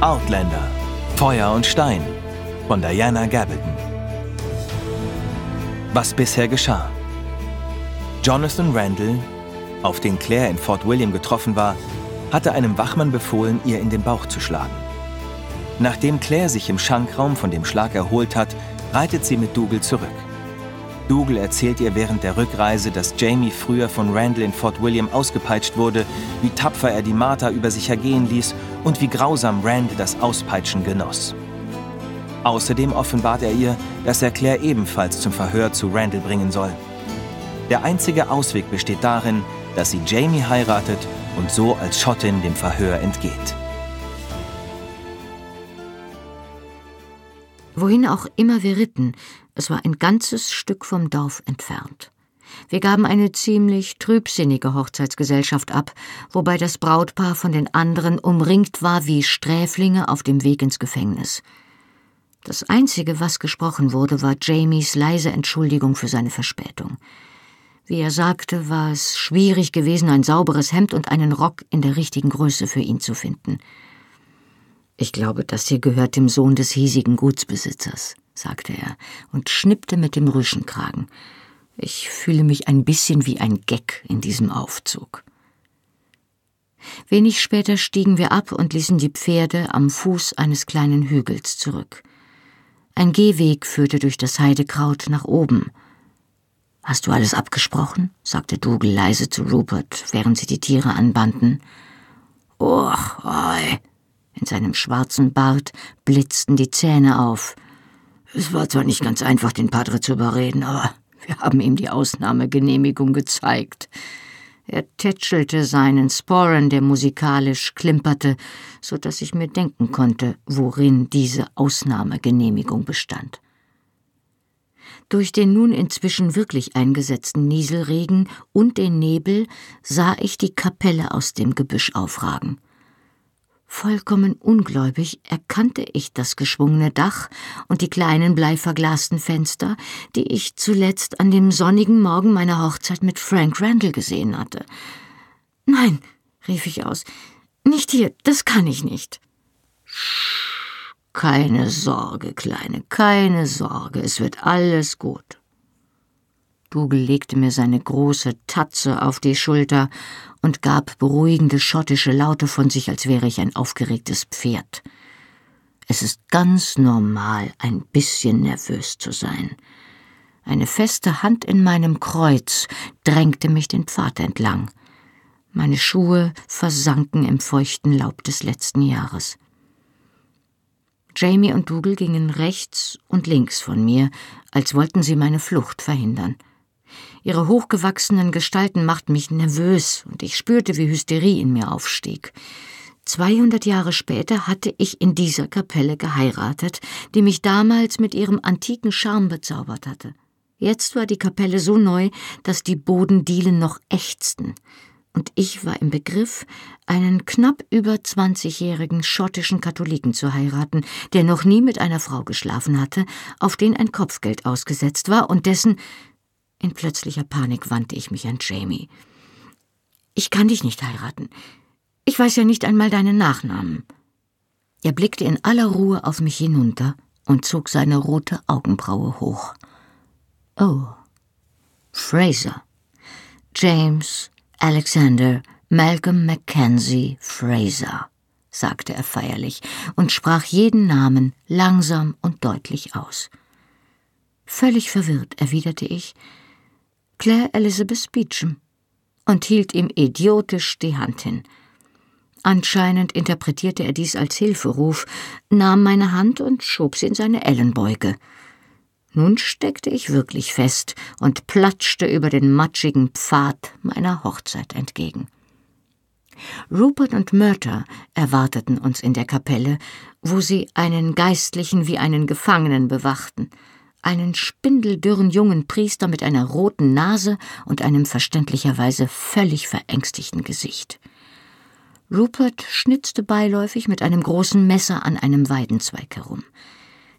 Outlander Feuer und Stein von Diana Gabaldon. Was bisher geschah. Jonathan Randall, auf den Claire in Fort William getroffen war, hatte einem Wachmann befohlen, ihr in den Bauch zu schlagen. Nachdem Claire sich im Schankraum von dem Schlag erholt hat, reitet sie mit Dougal zurück. Dougal erzählt ihr während der Rückreise, dass Jamie früher von Randall in Fort William ausgepeitscht wurde, wie tapfer er die Martha über sich ergehen ließ und wie grausam Rand das Auspeitschen genoss. Außerdem offenbart er ihr, dass er Claire ebenfalls zum Verhör zu Randall bringen soll. Der einzige Ausweg besteht darin, dass sie Jamie heiratet und so als Schottin dem Verhör entgeht. Wohin auch immer wir ritten, es war ein ganzes Stück vom Dorf entfernt. Wir gaben eine ziemlich trübsinnige Hochzeitsgesellschaft ab, wobei das Brautpaar von den anderen umringt war wie Sträflinge auf dem Weg ins Gefängnis. Das Einzige, was gesprochen wurde, war Jamies leise Entschuldigung für seine Verspätung. Wie er sagte, war es schwierig gewesen, ein sauberes Hemd und einen Rock in der richtigen Größe für ihn zu finden. Ich glaube, das hier gehört dem Sohn des hiesigen Gutsbesitzers, sagte er und schnippte mit dem Rüschenkragen. Ich fühle mich ein bisschen wie ein Geck in diesem Aufzug. Wenig später stiegen wir ab und ließen die Pferde am Fuß eines kleinen Hügels zurück. Ein Gehweg führte durch das Heidekraut nach oben. Hast du alles abgesprochen? sagte Dougal leise zu Rupert, während sie die Tiere anbanden. Och, oi, in seinem schwarzen Bart blitzten die Zähne auf. Es war zwar nicht ganz einfach, den Padre zu überreden, aber wir haben ihm die Ausnahmegenehmigung gezeigt. Er tätschelte seinen Sporen, der musikalisch klimperte, so dass ich mir denken konnte, worin diese Ausnahmegenehmigung bestand. Durch den nun inzwischen wirklich eingesetzten Nieselregen und den Nebel sah ich die Kapelle aus dem Gebüsch aufragen. Vollkommen ungläubig erkannte ich das geschwungene Dach und die kleinen bleiverglasten Fenster, die ich zuletzt an dem sonnigen Morgen meiner Hochzeit mit Frank Randall gesehen hatte. Nein, rief ich aus, nicht hier, das kann ich nicht. Keine Sorge, Kleine, keine Sorge, es wird alles gut. Dougal legte mir seine große Tatze auf die Schulter und gab beruhigende schottische Laute von sich, als wäre ich ein aufgeregtes Pferd. Es ist ganz normal, ein bisschen nervös zu sein. Eine feste Hand in meinem Kreuz drängte mich den Pfad entlang. Meine Schuhe versanken im feuchten Laub des letzten Jahres. Jamie und Dougal gingen rechts und links von mir, als wollten sie meine Flucht verhindern. Ihre hochgewachsenen Gestalten machten mich nervös und ich spürte, wie Hysterie in mir aufstieg. 200 Jahre später hatte ich in dieser Kapelle geheiratet, die mich damals mit ihrem antiken Charme bezaubert hatte. Jetzt war die Kapelle so neu, dass die Bodendielen noch ächzten, und ich war im Begriff, einen knapp über 20-jährigen schottischen Katholiken zu heiraten, der noch nie mit einer Frau geschlafen hatte, auf den ein Kopfgeld ausgesetzt war und dessen in plötzlicher Panik wandte ich mich an Jamie. Ich kann dich nicht heiraten. Ich weiß ja nicht einmal deinen Nachnamen. Er blickte in aller Ruhe auf mich hinunter und zog seine rote Augenbraue hoch. Oh, Fraser. James Alexander Malcolm Mackenzie Fraser, sagte er feierlich und sprach jeden Namen langsam und deutlich aus. Völlig verwirrt erwiderte ich, Claire Elizabeth Beecham und hielt ihm idiotisch die Hand hin. Anscheinend interpretierte er dies als Hilferuf, nahm meine Hand und schob sie in seine Ellenbeuge. Nun steckte ich wirklich fest und platschte über den matschigen Pfad meiner Hochzeit entgegen. Rupert und Murter erwarteten uns in der Kapelle, wo sie einen Geistlichen wie einen Gefangenen bewachten einen spindeldürren jungen Priester mit einer roten Nase und einem verständlicherweise völlig verängstigten Gesicht. Rupert schnitzte beiläufig mit einem großen Messer an einem Weidenzweig herum.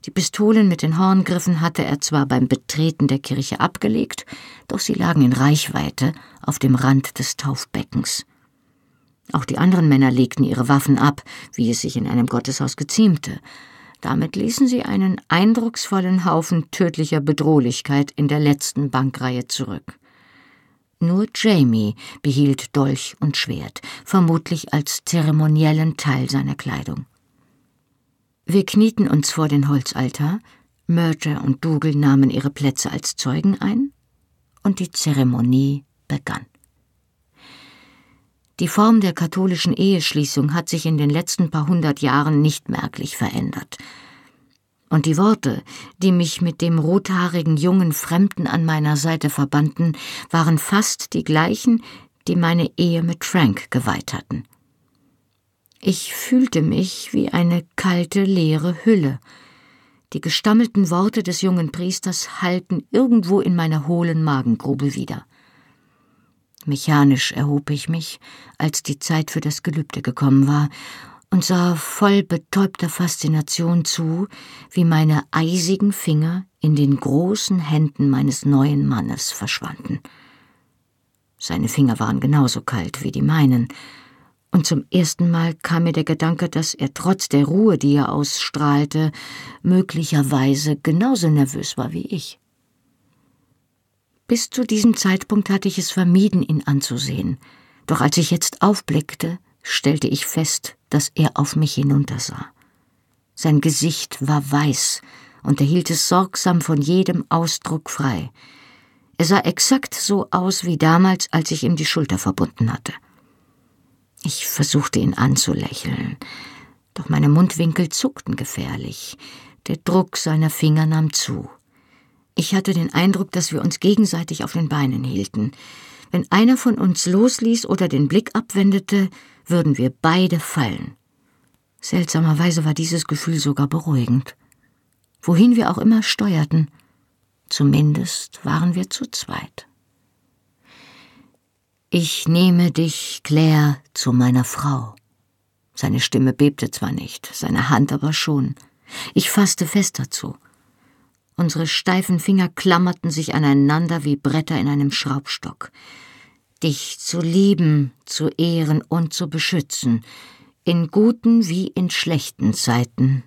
Die Pistolen mit den Horngriffen hatte er zwar beim Betreten der Kirche abgelegt, doch sie lagen in Reichweite auf dem Rand des Taufbeckens. Auch die anderen Männer legten ihre Waffen ab, wie es sich in einem Gotteshaus geziemte. Damit ließen sie einen eindrucksvollen Haufen tödlicher Bedrohlichkeit in der letzten Bankreihe zurück. Nur Jamie behielt Dolch und Schwert, vermutlich als zeremoniellen Teil seiner Kleidung. Wir knieten uns vor den Holzaltar, Murder und Dougal nahmen ihre Plätze als Zeugen ein, und die Zeremonie begann. Die Form der katholischen Eheschließung hat sich in den letzten paar hundert Jahren nicht merklich verändert. Und die Worte, die mich mit dem rothaarigen jungen Fremden an meiner Seite verbanden, waren fast die gleichen, die meine Ehe mit Frank geweiht hatten. Ich fühlte mich wie eine kalte, leere Hülle. Die gestammelten Worte des jungen Priesters hallten irgendwo in meiner hohlen Magengrube wieder. Mechanisch erhob ich mich, als die Zeit für das Gelübde gekommen war, und sah voll betäubter Faszination zu, wie meine eisigen Finger in den großen Händen meines neuen Mannes verschwanden. Seine Finger waren genauso kalt wie die meinen, und zum ersten Mal kam mir der Gedanke, dass er trotz der Ruhe, die er ausstrahlte, möglicherweise genauso nervös war wie ich. Bis zu diesem Zeitpunkt hatte ich es vermieden, ihn anzusehen, doch als ich jetzt aufblickte, stellte ich fest, dass er auf mich hinuntersah. Sein Gesicht war weiß, und er hielt es sorgsam von jedem Ausdruck frei. Er sah exakt so aus wie damals, als ich ihm die Schulter verbunden hatte. Ich versuchte ihn anzulächeln, doch meine Mundwinkel zuckten gefährlich. Der Druck seiner Finger nahm zu. Ich hatte den Eindruck, dass wir uns gegenseitig auf den Beinen hielten. Wenn einer von uns losließ oder den Blick abwendete, würden wir beide fallen. Seltsamerweise war dieses Gefühl sogar beruhigend. Wohin wir auch immer steuerten, zumindest waren wir zu zweit. Ich nehme dich, Claire, zu meiner Frau. Seine Stimme bebte zwar nicht, seine Hand aber schon. Ich fasste fest dazu. Unsere steifen Finger klammerten sich aneinander wie Bretter in einem Schraubstock. Dich zu lieben, zu ehren und zu beschützen, in guten wie in schlechten Zeiten.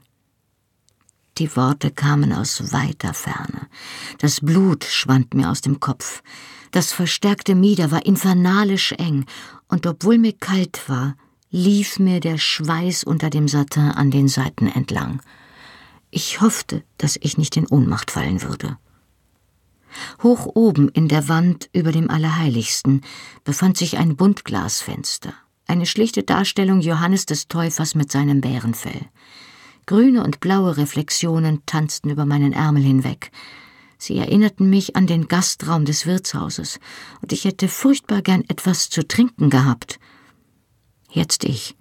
Die Worte kamen aus weiter Ferne. Das Blut schwand mir aus dem Kopf. Das verstärkte Mieder war infernalisch eng, und obwohl mir kalt war, lief mir der Schweiß unter dem Satin an den Seiten entlang. Ich hoffte, dass ich nicht in Ohnmacht fallen würde. Hoch oben in der Wand über dem Allerheiligsten befand sich ein Buntglasfenster, eine schlichte Darstellung Johannes des Täufers mit seinem Bärenfell. Grüne und blaue Reflexionen tanzten über meinen Ärmel hinweg, Sie erinnerten mich an den Gastraum des Wirtshauses, und ich hätte furchtbar gern etwas zu trinken gehabt. Jetzt ich.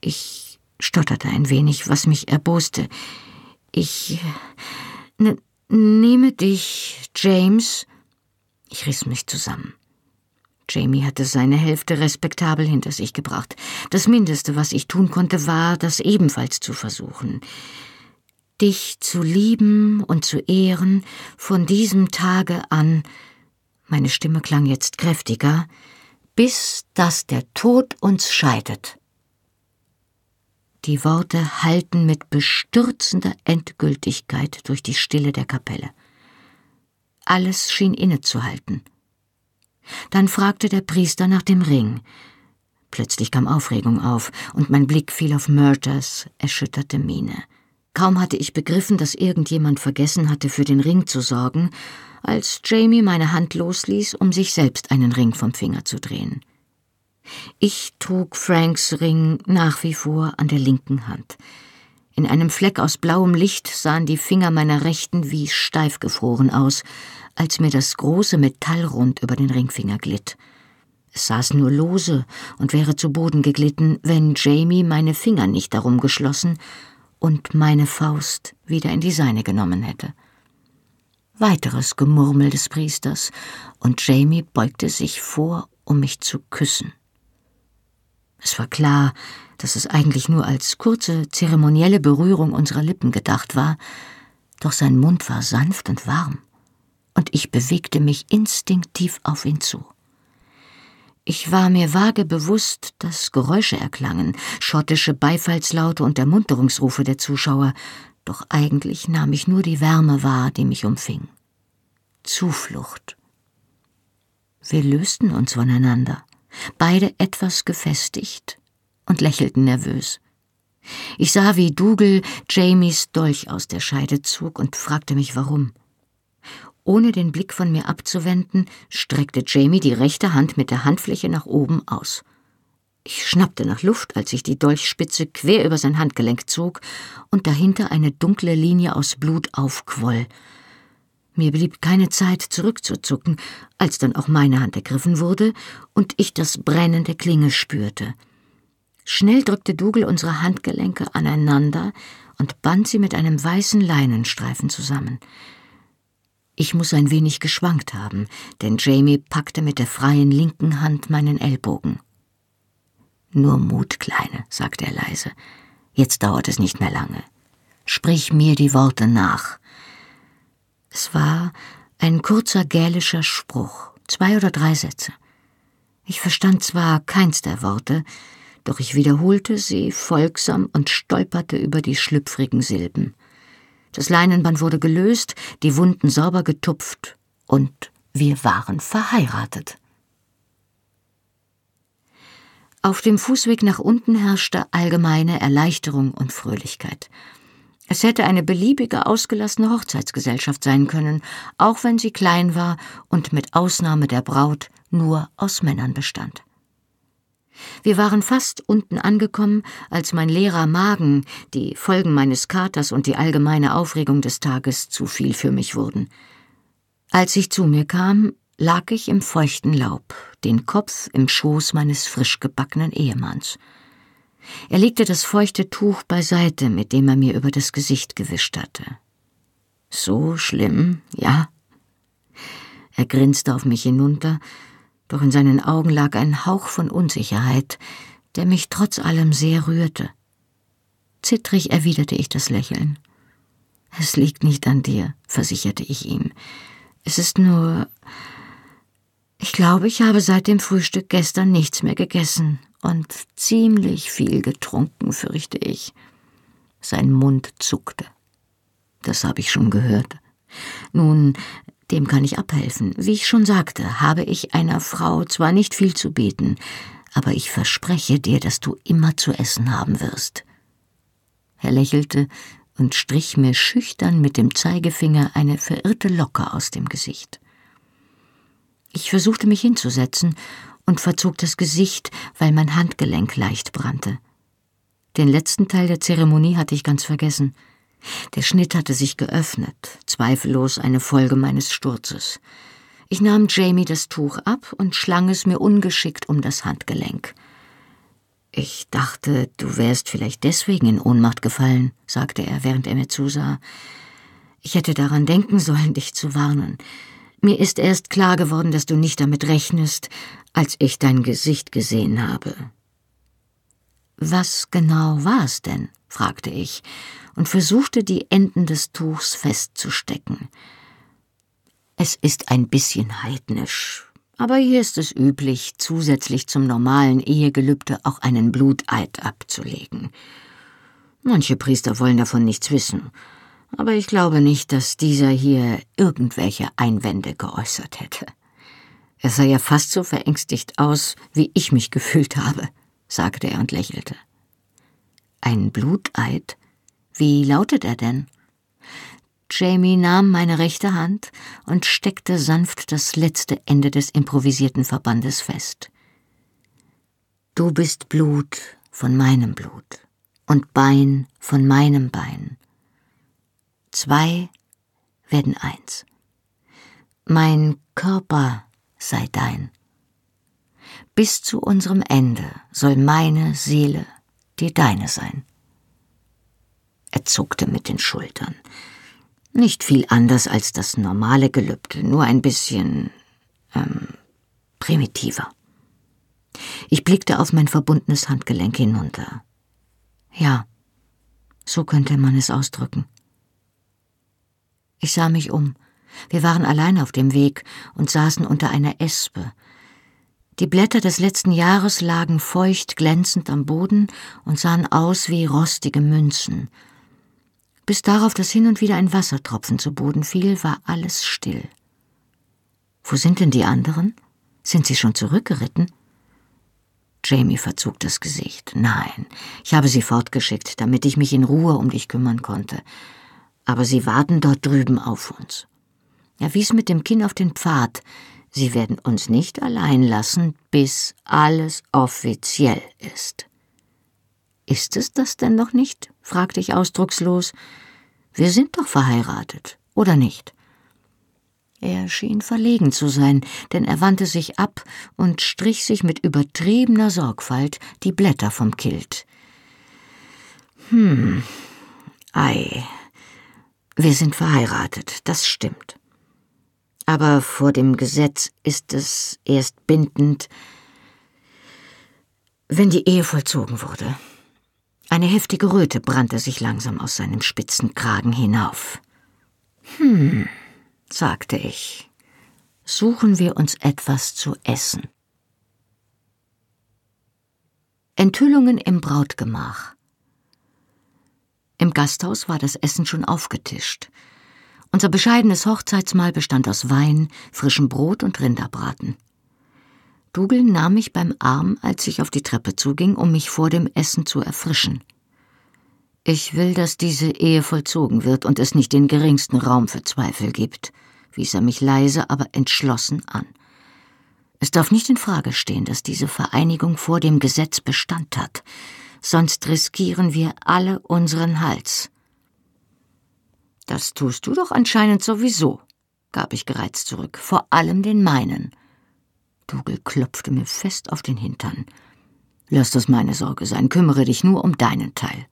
Ich stotterte ein wenig, was mich erboste. Ich nehme dich, James. Ich riss mich zusammen. Jamie hatte seine Hälfte respektabel hinter sich gebracht. Das Mindeste, was ich tun konnte, war, das ebenfalls zu versuchen dich zu lieben und zu ehren von diesem Tage an, meine Stimme klang jetzt kräftiger, bis dass der Tod uns scheidet. Die Worte hallten mit bestürzender Endgültigkeit durch die Stille der Kapelle. Alles schien innezuhalten. Dann fragte der Priester nach dem Ring. Plötzlich kam Aufregung auf, und mein Blick fiel auf Murters erschütterte Miene. Kaum hatte ich begriffen, dass irgendjemand vergessen hatte, für den Ring zu sorgen, als Jamie meine Hand losließ, um sich selbst einen Ring vom Finger zu drehen. Ich trug Franks Ring nach wie vor an der linken Hand. In einem Fleck aus blauem Licht sahen die Finger meiner Rechten wie steif gefroren aus, als mir das große Metallrund über den Ringfinger glitt. Es saß nur lose und wäre zu Boden geglitten, wenn Jamie meine Finger nicht darum geschlossen und meine Faust wieder in die seine genommen hätte. Weiteres Gemurmel des Priesters, und Jamie beugte sich vor, um mich zu küssen. Es war klar, dass es eigentlich nur als kurze, zeremonielle Berührung unserer Lippen gedacht war, doch sein Mund war sanft und warm, und ich bewegte mich instinktiv auf ihn zu. Ich war mir vage bewusst, dass Geräusche erklangen, schottische Beifallslaute und Ermunterungsrufe der Zuschauer, doch eigentlich nahm ich nur die Wärme wahr, die mich umfing. Zuflucht. Wir lösten uns voneinander, beide etwas gefestigt und lächelten nervös. Ich sah, wie Dougal Jamies Dolch aus der Scheide zog und fragte mich warum. Ohne den Blick von mir abzuwenden, streckte Jamie die rechte Hand mit der Handfläche nach oben aus. Ich schnappte nach Luft, als ich die Dolchspitze quer über sein Handgelenk zog und dahinter eine dunkle Linie aus Blut aufquoll. Mir blieb keine Zeit zurückzuzucken, als dann auch meine Hand ergriffen wurde und ich das Brennen der Klinge spürte. Schnell drückte Dougal unsere Handgelenke aneinander und band sie mit einem weißen Leinenstreifen zusammen. Ich muss ein wenig geschwankt haben, denn Jamie packte mit der freien linken Hand meinen Ellbogen. Nur Mut, Kleine, sagte er leise. Jetzt dauert es nicht mehr lange. Sprich mir die Worte nach. Es war ein kurzer gälischer Spruch, zwei oder drei Sätze. Ich verstand zwar keins der Worte, doch ich wiederholte sie folgsam und stolperte über die schlüpfrigen Silben. Das Leinenband wurde gelöst, die Wunden sauber getupft und wir waren verheiratet. Auf dem Fußweg nach unten herrschte allgemeine Erleichterung und Fröhlichkeit. Es hätte eine beliebige ausgelassene Hochzeitsgesellschaft sein können, auch wenn sie klein war und mit Ausnahme der Braut nur aus Männern bestand. Wir waren fast unten angekommen, als mein leerer Magen, die Folgen meines Katers und die allgemeine Aufregung des Tages zu viel für mich wurden. Als ich zu mir kam, lag ich im feuchten Laub, den Kopf im Schoß meines frisch gebackenen Ehemanns. Er legte das feuchte Tuch beiseite, mit dem er mir über das Gesicht gewischt hatte. So schlimm, ja? Er grinste auf mich hinunter, doch in seinen Augen lag ein Hauch von Unsicherheit, der mich trotz allem sehr rührte. Zittrig erwiderte ich das Lächeln. Es liegt nicht an dir, versicherte ich ihm. Es ist nur. Ich glaube, ich habe seit dem Frühstück gestern nichts mehr gegessen und ziemlich viel getrunken, fürchte ich. Sein Mund zuckte. Das habe ich schon gehört. Nun, dem kann ich abhelfen. Wie ich schon sagte, habe ich einer Frau zwar nicht viel zu bieten, aber ich verspreche dir, dass du immer zu essen haben wirst. Er lächelte und strich mir schüchtern mit dem Zeigefinger eine verirrte Locke aus dem Gesicht. Ich versuchte mich hinzusetzen und verzog das Gesicht, weil mein Handgelenk leicht brannte. Den letzten Teil der Zeremonie hatte ich ganz vergessen. Der Schnitt hatte sich geöffnet, zweifellos eine Folge meines Sturzes. Ich nahm Jamie das Tuch ab und schlang es mir ungeschickt um das Handgelenk. Ich dachte, du wärst vielleicht deswegen in Ohnmacht gefallen, sagte er, während er mir zusah. Ich hätte daran denken sollen, dich zu warnen. Mir ist erst klar geworden, dass du nicht damit rechnest, als ich dein Gesicht gesehen habe. Was genau war es denn? fragte ich und versuchte die Enden des Tuchs festzustecken. Es ist ein bisschen heidnisch, aber hier ist es üblich, zusätzlich zum normalen Ehegelübde auch einen Bluteid abzulegen. Manche Priester wollen davon nichts wissen, aber ich glaube nicht, dass dieser hier irgendwelche Einwände geäußert hätte. Er sah ja fast so verängstigt aus, wie ich mich gefühlt habe, sagte er und lächelte. Ein Bluteid? Wie lautet er denn? Jamie nahm meine rechte Hand und steckte sanft das letzte Ende des improvisierten Verbandes fest. Du bist Blut von meinem Blut und Bein von meinem Bein. Zwei werden eins. Mein Körper sei dein. Bis zu unserem Ende soll meine Seele dir deine sein. Er zuckte mit den Schultern. Nicht viel anders als das normale Gelübde, nur ein bisschen ähm, primitiver. Ich blickte auf mein verbundenes Handgelenk hinunter. Ja, so könnte man es ausdrücken. Ich sah mich um. Wir waren allein auf dem Weg und saßen unter einer Espe. Die Blätter des letzten Jahres lagen feucht glänzend am Boden und sahen aus wie rostige Münzen. Bis darauf, dass hin und wieder ein Wassertropfen zu Boden fiel, war alles still. Wo sind denn die anderen? Sind sie schon zurückgeritten? Jamie verzog das Gesicht. Nein, ich habe sie fortgeschickt, damit ich mich in Ruhe um dich kümmern konnte. Aber sie warten dort drüben auf uns. Er wies mit dem Kinn auf den Pfad, Sie werden uns nicht allein lassen, bis alles offiziell ist. Ist es das denn noch nicht? fragte ich ausdruckslos. Wir sind doch verheiratet, oder nicht? Er schien verlegen zu sein, denn er wandte sich ab und strich sich mit übertriebener Sorgfalt die Blätter vom Kilt. Hm, ei, wir sind verheiratet, das stimmt. Aber vor dem Gesetz ist es erst bindend, wenn die Ehe vollzogen wurde. Eine heftige Röte brannte sich langsam aus seinem spitzen Kragen hinauf. Hm, sagte ich, suchen wir uns etwas zu essen. Enthüllungen im Brautgemach. Im Gasthaus war das Essen schon aufgetischt. Unser bescheidenes Hochzeitsmahl bestand aus Wein, frischem Brot und Rinderbraten. Dougal nahm mich beim Arm, als ich auf die Treppe zuging, um mich vor dem Essen zu erfrischen. Ich will, dass diese Ehe vollzogen wird und es nicht den geringsten Raum für Zweifel gibt, wies er mich leise, aber entschlossen an. Es darf nicht in Frage stehen, dass diese Vereinigung vor dem Gesetz Bestand hat, sonst riskieren wir alle unseren Hals. Das tust du doch anscheinend sowieso, gab ich gereizt zurück, vor allem den meinen. Dougal klopfte mir fest auf den Hintern. Lass das meine Sorge sein, kümmere dich nur um deinen Teil.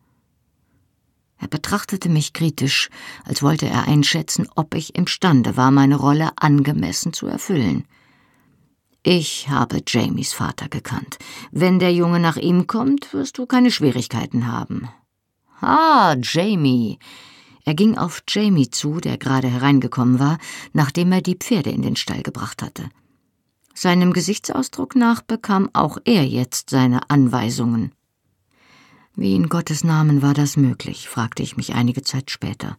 Er betrachtete mich kritisch, als wollte er einschätzen, ob ich imstande war, meine Rolle angemessen zu erfüllen. Ich habe Jamies Vater gekannt. Wenn der Junge nach ihm kommt, wirst du keine Schwierigkeiten haben. Ah, Jamie, er ging auf Jamie zu, der gerade hereingekommen war, nachdem er die Pferde in den Stall gebracht hatte. Seinem Gesichtsausdruck nach bekam auch er jetzt seine Anweisungen. Wie in Gottes Namen war das möglich, fragte ich mich einige Zeit später.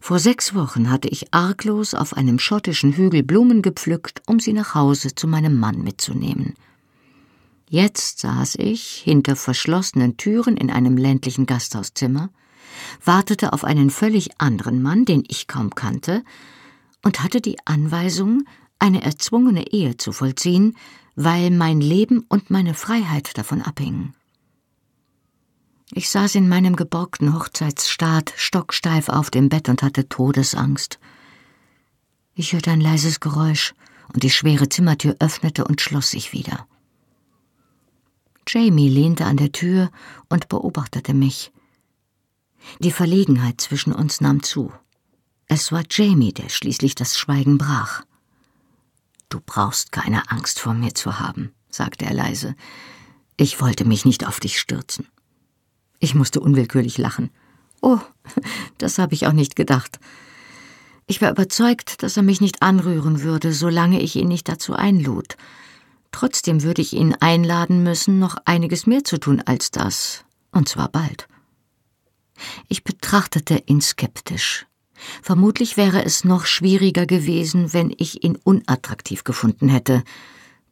Vor sechs Wochen hatte ich arglos auf einem schottischen Hügel Blumen gepflückt, um sie nach Hause zu meinem Mann mitzunehmen. Jetzt saß ich hinter verschlossenen Türen in einem ländlichen Gasthauszimmer, wartete auf einen völlig anderen Mann, den ich kaum kannte, und hatte die Anweisung, eine erzwungene Ehe zu vollziehen, weil mein Leben und meine Freiheit davon abhingen. Ich saß in meinem geborgten Hochzeitsstaat stocksteif auf dem Bett und hatte Todesangst. Ich hörte ein leises Geräusch, und die schwere Zimmertür öffnete und schloss sich wieder. Jamie lehnte an der Tür und beobachtete mich. Die Verlegenheit zwischen uns nahm zu. Es war Jamie, der schließlich das Schweigen brach. Du brauchst keine Angst vor mir zu haben, sagte er leise. Ich wollte mich nicht auf dich stürzen. Ich musste unwillkürlich lachen. Oh, das habe ich auch nicht gedacht. Ich war überzeugt, dass er mich nicht anrühren würde, solange ich ihn nicht dazu einlud. Trotzdem würde ich ihn einladen müssen, noch einiges mehr zu tun als das, und zwar bald. Ich betrachtete ihn skeptisch. Vermutlich wäre es noch schwieriger gewesen, wenn ich ihn unattraktiv gefunden hätte,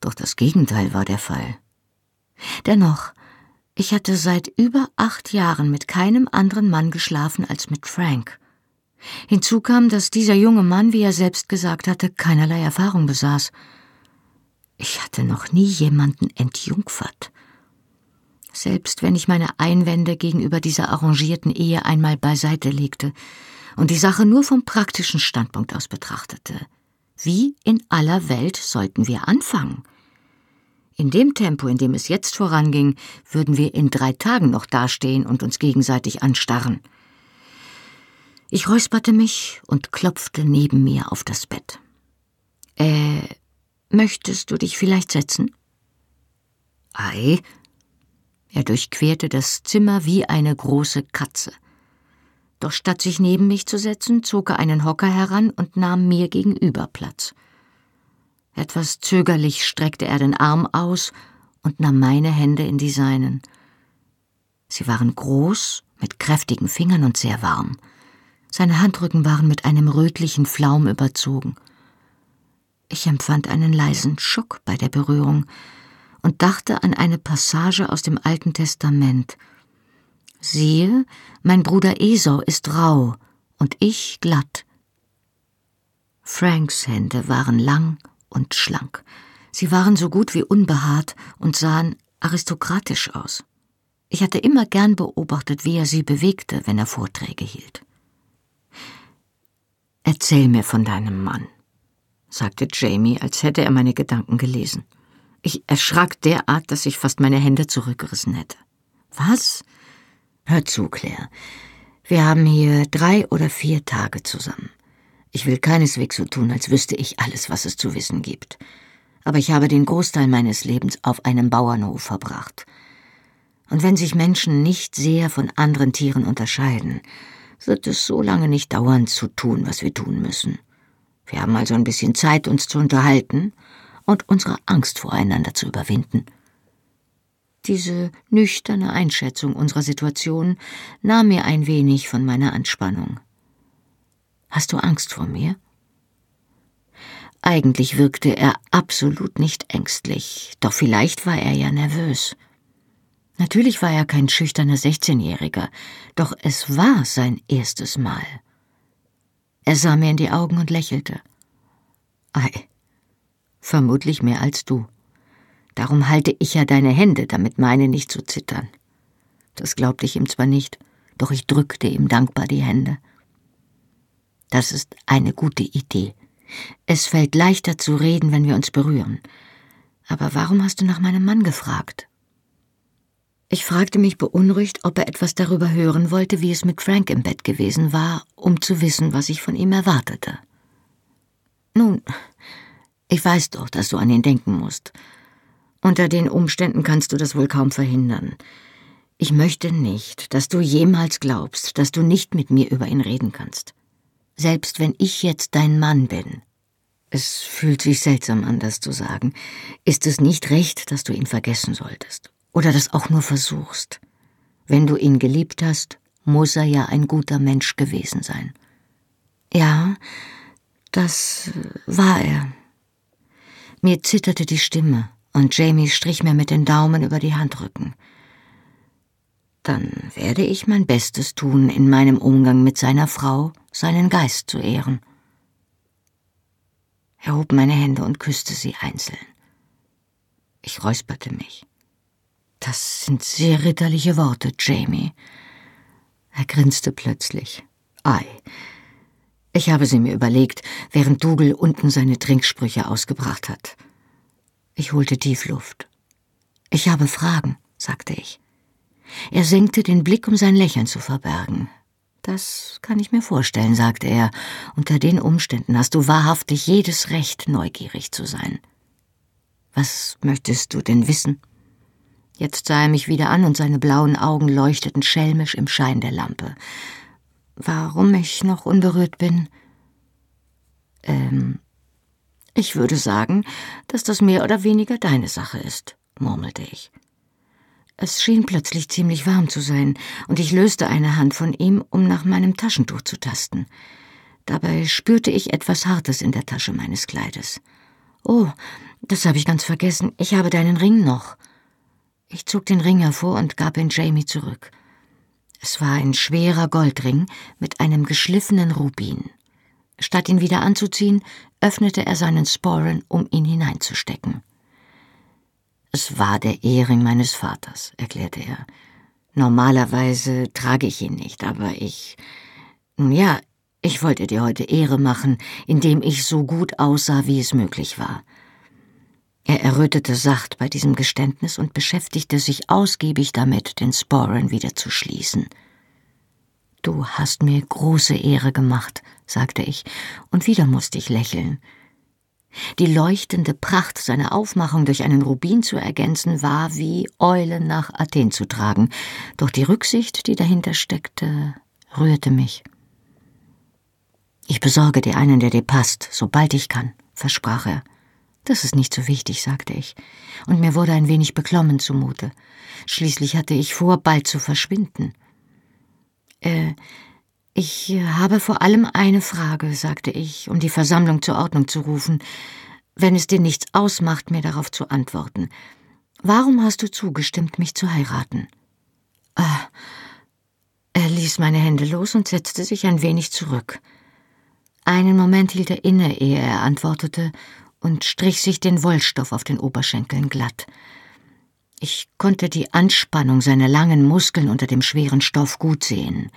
doch das Gegenteil war der Fall. Dennoch, ich hatte seit über acht Jahren mit keinem anderen Mann geschlafen als mit Frank. Hinzu kam, dass dieser junge Mann, wie er selbst gesagt hatte, keinerlei Erfahrung besaß. Ich hatte noch nie jemanden entjungfert. Selbst wenn ich meine Einwände gegenüber dieser arrangierten Ehe einmal beiseite legte und die Sache nur vom praktischen Standpunkt aus betrachtete. Wie in aller Welt sollten wir anfangen? In dem Tempo, in dem es jetzt voranging, würden wir in drei Tagen noch dastehen und uns gegenseitig anstarren. Ich räusperte mich und klopfte neben mir auf das Bett. Äh, möchtest du dich vielleicht setzen? Ei, er durchquerte das Zimmer wie eine große Katze. Doch statt sich neben mich zu setzen, zog er einen Hocker heran und nahm mir gegenüber Platz. Etwas zögerlich streckte er den Arm aus und nahm meine Hände in die seinen. Sie waren groß, mit kräftigen Fingern und sehr warm. Seine Handrücken waren mit einem rötlichen Flaum überzogen. Ich empfand einen leisen Schock bei der Berührung und dachte an eine Passage aus dem Alten Testament. Siehe, mein Bruder Esau ist rau und ich glatt. Franks Hände waren lang und schlank. Sie waren so gut wie unbehaart und sahen aristokratisch aus. Ich hatte immer gern beobachtet, wie er sie bewegte, wenn er Vorträge hielt. Erzähl mir von deinem Mann, sagte Jamie, als hätte er meine Gedanken gelesen. Ich erschrak derart, dass ich fast meine Hände zurückgerissen hätte. Was? Hör zu, Claire. Wir haben hier drei oder vier Tage zusammen. Ich will keineswegs so tun, als wüsste ich alles, was es zu wissen gibt. Aber ich habe den Großteil meines Lebens auf einem Bauernhof verbracht. Und wenn sich Menschen nicht sehr von anderen Tieren unterscheiden, wird es so lange nicht dauern zu tun, was wir tun müssen. Wir haben also ein bisschen Zeit, uns zu unterhalten und unsere Angst voreinander zu überwinden. Diese nüchterne Einschätzung unserer Situation nahm mir ein wenig von meiner Anspannung. Hast du Angst vor mir? Eigentlich wirkte er absolut nicht ängstlich, doch vielleicht war er ja nervös. Natürlich war er kein schüchterner Sechzehnjähriger, doch es war sein erstes Mal. Er sah mir in die Augen und lächelte. Ei, vermutlich mehr als du. Darum halte ich ja deine Hände, damit meine nicht zu zittern. Das glaubte ich ihm zwar nicht, doch ich drückte ihm dankbar die Hände. Das ist eine gute Idee. Es fällt leichter zu reden, wenn wir uns berühren. Aber warum hast du nach meinem Mann gefragt? Ich fragte mich beunruhigt, ob er etwas darüber hören wollte, wie es mit Frank im Bett gewesen war, um zu wissen, was ich von ihm erwartete. Nun, ich weiß doch, dass du an ihn denken musst. Unter den Umständen kannst du das wohl kaum verhindern. Ich möchte nicht, dass du jemals glaubst, dass du nicht mit mir über ihn reden kannst. Selbst wenn ich jetzt dein Mann bin. Es fühlt sich seltsam an, das zu sagen. Ist es nicht recht, dass du ihn vergessen solltest? oder das auch nur versuchst. Wenn du ihn geliebt hast, muss er ja ein guter Mensch gewesen sein. Ja, das war er. Mir zitterte die Stimme, und Jamie strich mir mit den Daumen über die Handrücken. Dann werde ich mein Bestes tun, in meinem Umgang mit seiner Frau seinen Geist zu ehren. Er hob meine Hände und küsste sie einzeln. Ich räusperte mich. Das sind sehr ritterliche Worte, Jamie. Er grinste plötzlich. Ei. Ich habe sie mir überlegt, während Dougal unten seine Trinksprüche ausgebracht hat. Ich holte tief Luft. Ich habe Fragen, sagte ich. Er senkte den Blick, um sein Lächeln zu verbergen. Das kann ich mir vorstellen, sagte er. Unter den Umständen hast du wahrhaftig jedes Recht, neugierig zu sein. Was möchtest du denn wissen? Jetzt sah er mich wieder an und seine blauen Augen leuchteten schelmisch im Schein der Lampe. Warum ich noch unberührt bin? Ähm, ich würde sagen, dass das mehr oder weniger deine Sache ist, murmelte ich. Es schien plötzlich ziemlich warm zu sein, und ich löste eine Hand von ihm, um nach meinem Taschentuch zu tasten. Dabei spürte ich etwas Hartes in der Tasche meines Kleides. Oh, das habe ich ganz vergessen. Ich habe deinen Ring noch. Ich zog den Ring hervor und gab ihn Jamie zurück. Es war ein schwerer Goldring mit einem geschliffenen Rubin. Statt ihn wieder anzuziehen, öffnete er seinen Sporen, um ihn hineinzustecken. Es war der Ehering meines Vaters, erklärte er. Normalerweise trage ich ihn nicht, aber ich. Nun ja, ich wollte dir heute Ehre machen, indem ich so gut aussah, wie es möglich war. Er errötete sacht bei diesem Geständnis und beschäftigte sich ausgiebig damit, den Sporen wieder zu schließen. Du hast mir große Ehre gemacht, sagte ich, und wieder musste ich lächeln. Die leuchtende Pracht seiner Aufmachung durch einen Rubin zu ergänzen, war wie Eulen nach Athen zu tragen, doch die Rücksicht, die dahinter steckte, rührte mich. Ich besorge dir einen, der dir passt, sobald ich kann, versprach er. Das ist nicht so wichtig, sagte ich, und mir wurde ein wenig beklommen zumute. Schließlich hatte ich vor, bald zu verschwinden. Äh, ich habe vor allem eine Frage, sagte ich, um die Versammlung zur Ordnung zu rufen, wenn es dir nichts ausmacht, mir darauf zu antworten. Warum hast du zugestimmt, mich zu heiraten? Ah, er ließ meine Hände los und setzte sich ein wenig zurück. Einen Moment hielt er inne, ehe er antwortete, und strich sich den Wollstoff auf den Oberschenkeln glatt. Ich konnte die Anspannung seiner langen Muskeln unter dem schweren Stoff gut sehen.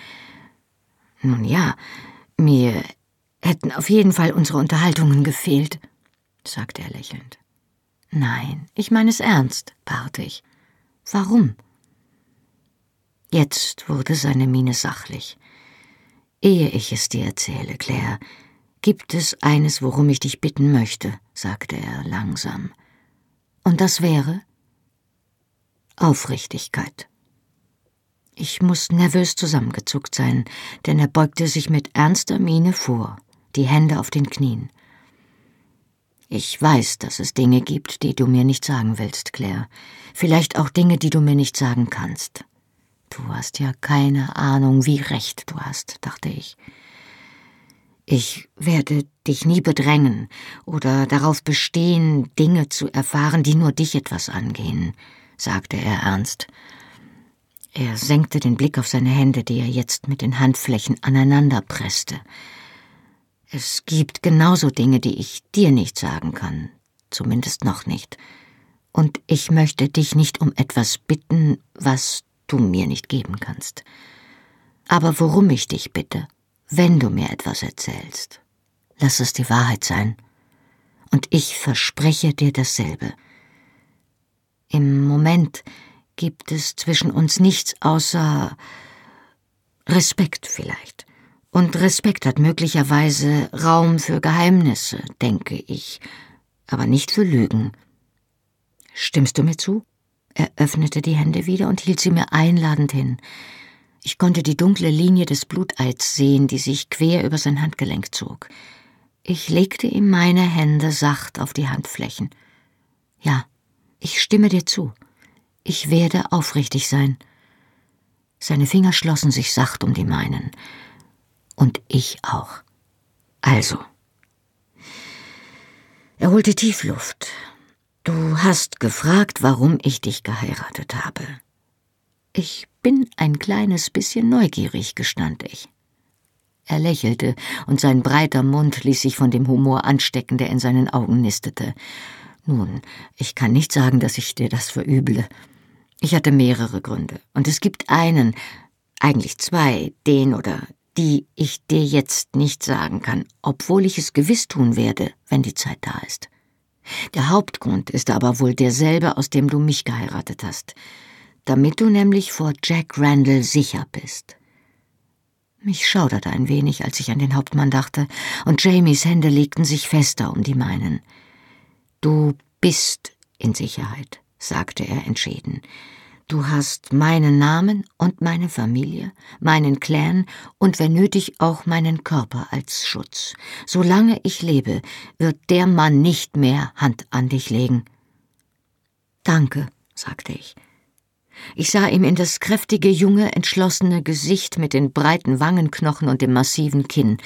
Nun ja, mir hätten auf jeden Fall unsere Unterhaltungen gefehlt, sagte er lächelnd. Nein, ich meine es ernst, beharrte ich. Warum? Jetzt wurde seine Miene sachlich. Ehe ich es dir erzähle, Claire, gibt es eines, worum ich dich bitten möchte, sagte er langsam. Und das wäre Aufrichtigkeit. Ich muss nervös zusammengezuckt sein, denn er beugte sich mit ernster Miene vor, die Hände auf den Knien. Ich weiß, dass es Dinge gibt, die du mir nicht sagen willst, Claire. Vielleicht auch Dinge, die du mir nicht sagen kannst. Du hast ja keine Ahnung, wie recht du hast, dachte ich. Ich werde dich nie bedrängen oder darauf bestehen, Dinge zu erfahren, die nur dich etwas angehen, sagte er ernst. Er senkte den Blick auf seine Hände, die er jetzt mit den Handflächen aneinander presste. Es gibt genauso Dinge, die ich dir nicht sagen kann, zumindest noch nicht. Und ich möchte dich nicht um etwas bitten, was du mir nicht geben kannst. Aber worum ich dich bitte, wenn du mir etwas erzählst, lass es die Wahrheit sein. Und ich verspreche dir dasselbe. Im Moment gibt es zwischen uns nichts außer Respekt vielleicht. Und Respekt hat möglicherweise Raum für Geheimnisse, denke ich, aber nicht für Lügen. Stimmst du mir zu? Er öffnete die Hände wieder und hielt sie mir einladend hin. Ich konnte die dunkle Linie des Bluteids sehen, die sich quer über sein Handgelenk zog. Ich legte ihm meine Hände sacht auf die Handflächen. Ja, ich stimme dir zu. Ich werde aufrichtig sein. Seine Finger schlossen sich sacht um die meinen. Und ich auch. Also. Er holte tief Luft. Du hast gefragt, warum ich dich geheiratet habe. Ich bin ein kleines bisschen neugierig, gestand ich. Er lächelte, und sein breiter Mund ließ sich von dem Humor anstecken, der in seinen Augen nistete. Nun, ich kann nicht sagen, dass ich dir das verüble. Ich hatte mehrere Gründe, und es gibt einen, eigentlich zwei, den oder die ich dir jetzt nicht sagen kann, obwohl ich es gewiss tun werde, wenn die Zeit da ist. Der Hauptgrund ist aber wohl derselbe, aus dem du mich geheiratet hast, damit du nämlich vor Jack Randall sicher bist. Mich schauderte ein wenig, als ich an den Hauptmann dachte, und Jamies Hände legten sich fester um die meinen. Du bist in Sicherheit, sagte er entschieden. Du hast meinen Namen und meine Familie, meinen Clan und wenn nötig auch meinen Körper als Schutz. Solange ich lebe, wird der Mann nicht mehr Hand an dich legen. Danke, sagte ich. Ich sah ihm in das kräftige, junge, entschlossene Gesicht mit den breiten Wangenknochen und dem massiven Kinn,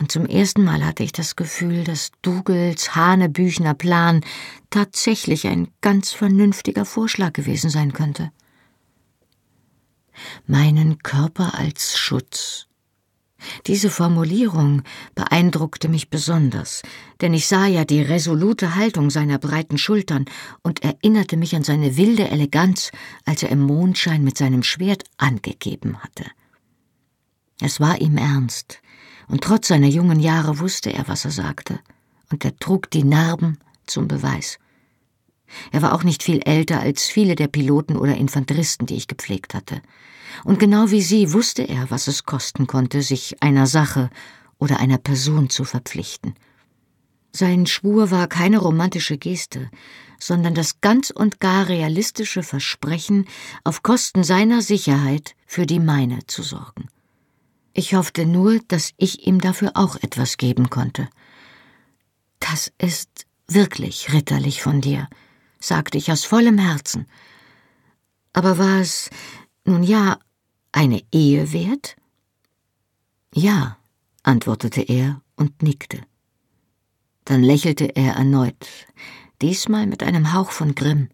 und zum ersten Mal hatte ich das Gefühl, dass Dougalls Hanebüchner Plan tatsächlich ein ganz vernünftiger Vorschlag gewesen sein könnte. Meinen Körper als Schutz. Diese Formulierung beeindruckte mich besonders, denn ich sah ja die resolute Haltung seiner breiten Schultern und erinnerte mich an seine wilde Eleganz, als er im Mondschein mit seinem Schwert angegeben hatte. Es war ihm ernst, und trotz seiner jungen Jahre wusste er, was er sagte, und er trug die Narben zum Beweis. Er war auch nicht viel älter als viele der Piloten oder Infanteristen, die ich gepflegt hatte. Und genau wie sie wusste er, was es kosten konnte, sich einer Sache oder einer Person zu verpflichten. Sein Schwur war keine romantische Geste, sondern das ganz und gar realistische Versprechen, auf Kosten seiner Sicherheit für die meine zu sorgen. Ich hoffte nur, dass ich ihm dafür auch etwas geben konnte. Das ist wirklich ritterlich von dir, sagte ich aus vollem Herzen. Aber war es, nun ja, eine Ehe wert? Ja, antwortete er und nickte. Dann lächelte er erneut, diesmal mit einem Hauch von Grimm.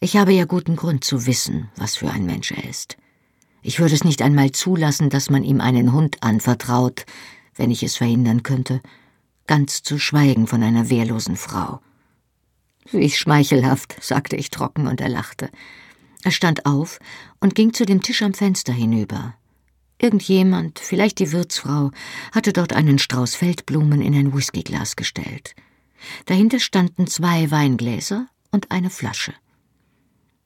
Ich habe ja guten Grund zu wissen, was für ein Mensch er ist. Ich würde es nicht einmal zulassen, dass man ihm einen Hund anvertraut, wenn ich es verhindern könnte, ganz zu schweigen von einer wehrlosen Frau. Wie schmeichelhaft, sagte ich trocken, und er lachte. Er stand auf und ging zu dem Tisch am Fenster hinüber. Irgendjemand, vielleicht die Wirtsfrau, hatte dort einen Strauß Feldblumen in ein Whiskyglas gestellt. Dahinter standen zwei Weingläser und eine Flasche.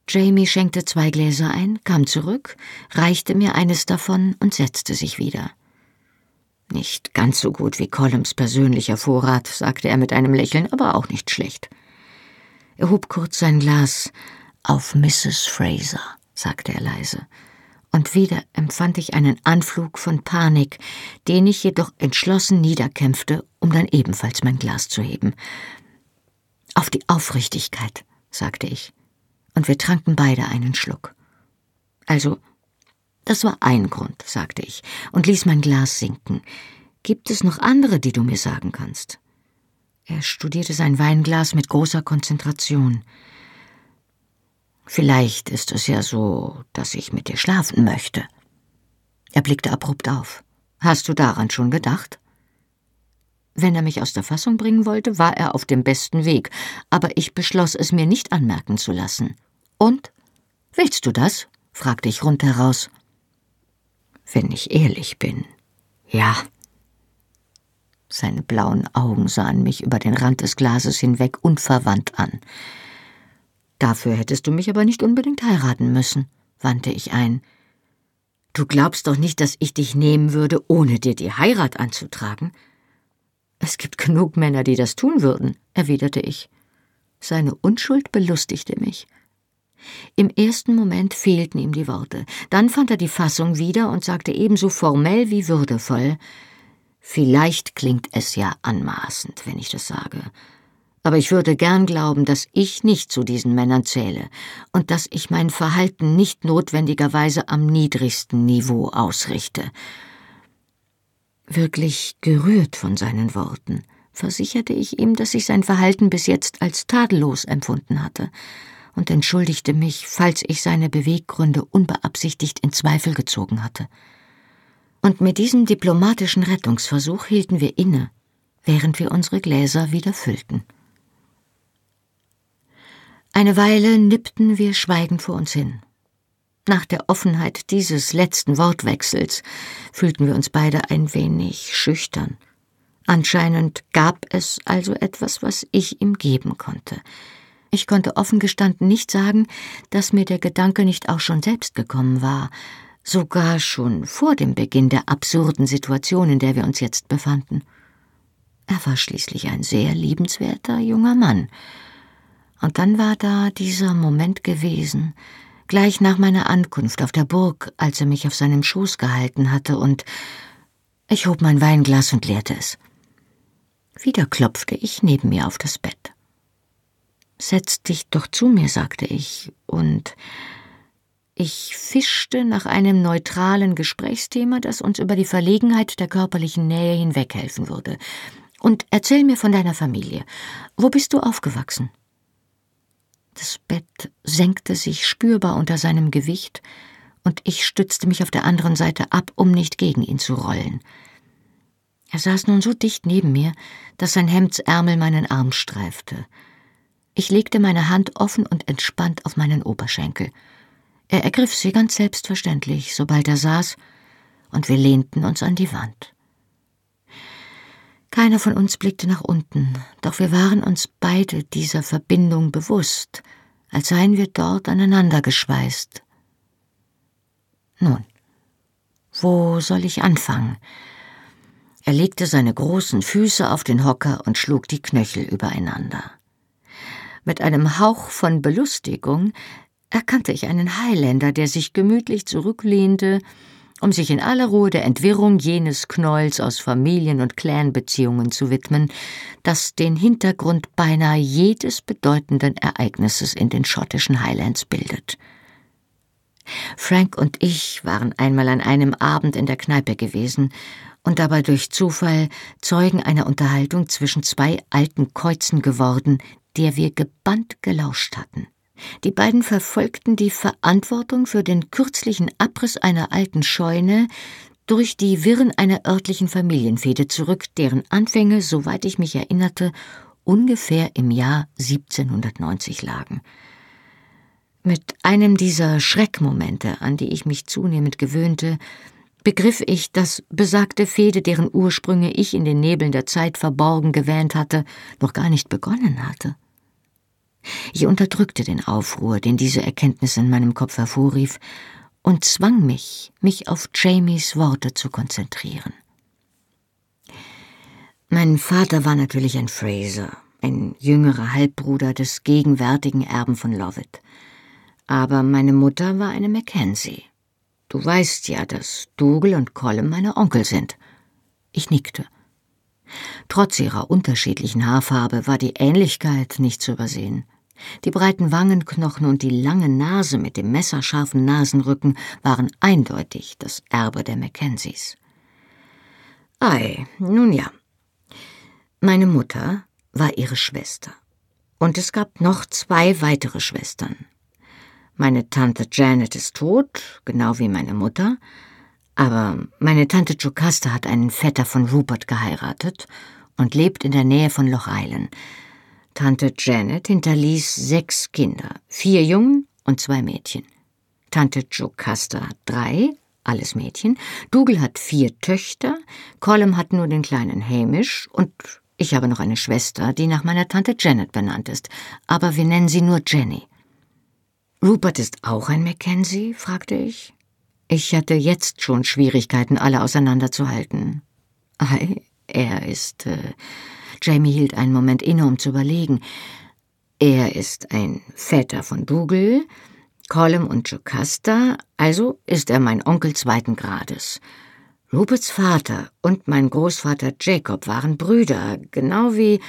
Jamie schenkte zwei Gläser ein, kam zurück, reichte mir eines davon und setzte sich wieder. Nicht ganz so gut wie Columns persönlicher Vorrat, sagte er mit einem Lächeln, aber auch nicht schlecht. Er hob kurz sein Glas. Auf Mrs. Fraser, sagte er leise. Und wieder empfand ich einen Anflug von Panik, den ich jedoch entschlossen niederkämpfte, um dann ebenfalls mein Glas zu heben. Auf die Aufrichtigkeit, sagte ich und wir tranken beide einen Schluck. Also, das war ein Grund, sagte ich und ließ mein Glas sinken. Gibt es noch andere, die du mir sagen kannst? Er studierte sein Weinglas mit großer Konzentration. Vielleicht ist es ja so, dass ich mit dir schlafen möchte. Er blickte abrupt auf. Hast du daran schon gedacht? Wenn er mich aus der Fassung bringen wollte, war er auf dem besten Weg, aber ich beschloss, es mir nicht anmerken zu lassen. Und? Willst du das? fragte ich rundheraus. Wenn ich ehrlich bin, ja. Seine blauen Augen sahen mich über den Rand des Glases hinweg unverwandt an. Dafür hättest du mich aber nicht unbedingt heiraten müssen, wandte ich ein. Du glaubst doch nicht, dass ich dich nehmen würde, ohne dir die Heirat anzutragen? Es gibt genug Männer, die das tun würden, erwiderte ich. Seine Unschuld belustigte mich. Im ersten Moment fehlten ihm die Worte, dann fand er die Fassung wieder und sagte ebenso formell wie würdevoll Vielleicht klingt es ja anmaßend, wenn ich das sage, aber ich würde gern glauben, dass ich nicht zu diesen Männern zähle und dass ich mein Verhalten nicht notwendigerweise am niedrigsten Niveau ausrichte. Wirklich gerührt von seinen Worten, versicherte ich ihm, dass ich sein Verhalten bis jetzt als tadellos empfunden hatte und entschuldigte mich, falls ich seine Beweggründe unbeabsichtigt in Zweifel gezogen hatte. Und mit diesem diplomatischen Rettungsversuch hielten wir inne, während wir unsere Gläser wieder füllten. Eine Weile nippten wir schweigend vor uns hin. Nach der Offenheit dieses letzten Wortwechsels fühlten wir uns beide ein wenig schüchtern. Anscheinend gab es also etwas, was ich ihm geben konnte. Ich konnte offen gestanden nicht sagen, dass mir der Gedanke nicht auch schon selbst gekommen war, sogar schon vor dem Beginn der absurden Situation, in der wir uns jetzt befanden. Er war schließlich ein sehr liebenswerter junger Mann. Und dann war da dieser Moment gewesen, gleich nach meiner Ankunft auf der Burg, als er mich auf seinem Schoß gehalten hatte, und ich hob mein Weinglas und leerte es. Wieder klopfte ich neben mir auf das Bett. Setz dich doch zu mir, sagte ich, und ich fischte nach einem neutralen Gesprächsthema, das uns über die Verlegenheit der körperlichen Nähe hinweghelfen würde. Und erzähl mir von deiner Familie. Wo bist du aufgewachsen? Das Bett senkte sich spürbar unter seinem Gewicht, und ich stützte mich auf der anderen Seite ab, um nicht gegen ihn zu rollen. Er saß nun so dicht neben mir, dass sein Hemdsärmel meinen Arm streifte. Ich legte meine Hand offen und entspannt auf meinen Oberschenkel. Er ergriff sie ganz selbstverständlich, sobald er saß, und wir lehnten uns an die Wand. Keiner von uns blickte nach unten, doch wir waren uns beide dieser Verbindung bewusst, als seien wir dort aneinander geschweißt. Nun, wo soll ich anfangen? Er legte seine großen Füße auf den Hocker und schlug die Knöchel übereinander. Mit einem Hauch von Belustigung erkannte ich einen Highlander, der sich gemütlich zurücklehnte um sich in aller Ruhe der Entwirrung jenes Knolls aus Familien- und Clanbeziehungen zu widmen, das den Hintergrund beinahe jedes bedeutenden Ereignisses in den schottischen Highlands bildet. Frank und ich waren einmal an einem Abend in der Kneipe gewesen und dabei durch Zufall Zeugen einer Unterhaltung zwischen zwei alten Käuzen geworden, der wir gebannt gelauscht hatten. Die beiden verfolgten die Verantwortung für den kürzlichen Abriss einer alten Scheune durch die Wirren einer örtlichen Familienfehde zurück, deren Anfänge, soweit ich mich erinnerte, ungefähr im Jahr 1790 lagen. Mit einem dieser Schreckmomente, an die ich mich zunehmend gewöhnte, begriff ich, dass besagte Fehde, deren Ursprünge ich in den Nebeln der Zeit verborgen gewähnt hatte, noch gar nicht begonnen hatte. Ich unterdrückte den Aufruhr, den diese Erkenntnis in meinem Kopf hervorrief, und zwang mich, mich auf Jamies Worte zu konzentrieren. Mein Vater war natürlich ein Fraser, ein jüngerer Halbbruder des gegenwärtigen Erben von Lovett. Aber meine Mutter war eine Mackenzie. Du weißt ja, dass Dougal und Colin meine Onkel sind. Ich nickte. Trotz ihrer unterschiedlichen Haarfarbe war die Ähnlichkeit nicht zu übersehen. Die breiten Wangenknochen und die lange Nase mit dem messerscharfen Nasenrücken waren eindeutig das Erbe der Mackenzies. Ei, nun ja. Meine Mutter war ihre Schwester. Und es gab noch zwei weitere Schwestern. Meine Tante Janet ist tot, genau wie meine Mutter, aber meine Tante Jocasta hat einen Vetter von Rupert geheiratet und lebt in der Nähe von Loch Island. Tante Janet hinterließ sechs Kinder, vier Jungen und zwei Mädchen. Tante Jocasta hat drei, alles Mädchen. Dougal hat vier Töchter, Colum hat nur den kleinen Hamish und ich habe noch eine Schwester, die nach meiner Tante Janet benannt ist, aber wir nennen sie nur Jenny. Rupert ist auch ein Mackenzie? fragte ich. Ich hatte jetzt schon Schwierigkeiten, alle auseinanderzuhalten. Ei, er ist. Äh, Jamie hielt einen Moment inne, um zu überlegen. Er ist ein Vetter von Dougal, Colum und Jocasta, also ist er mein Onkel zweiten Grades. Ruperts Vater und mein Großvater Jacob waren Brüder, genau wie.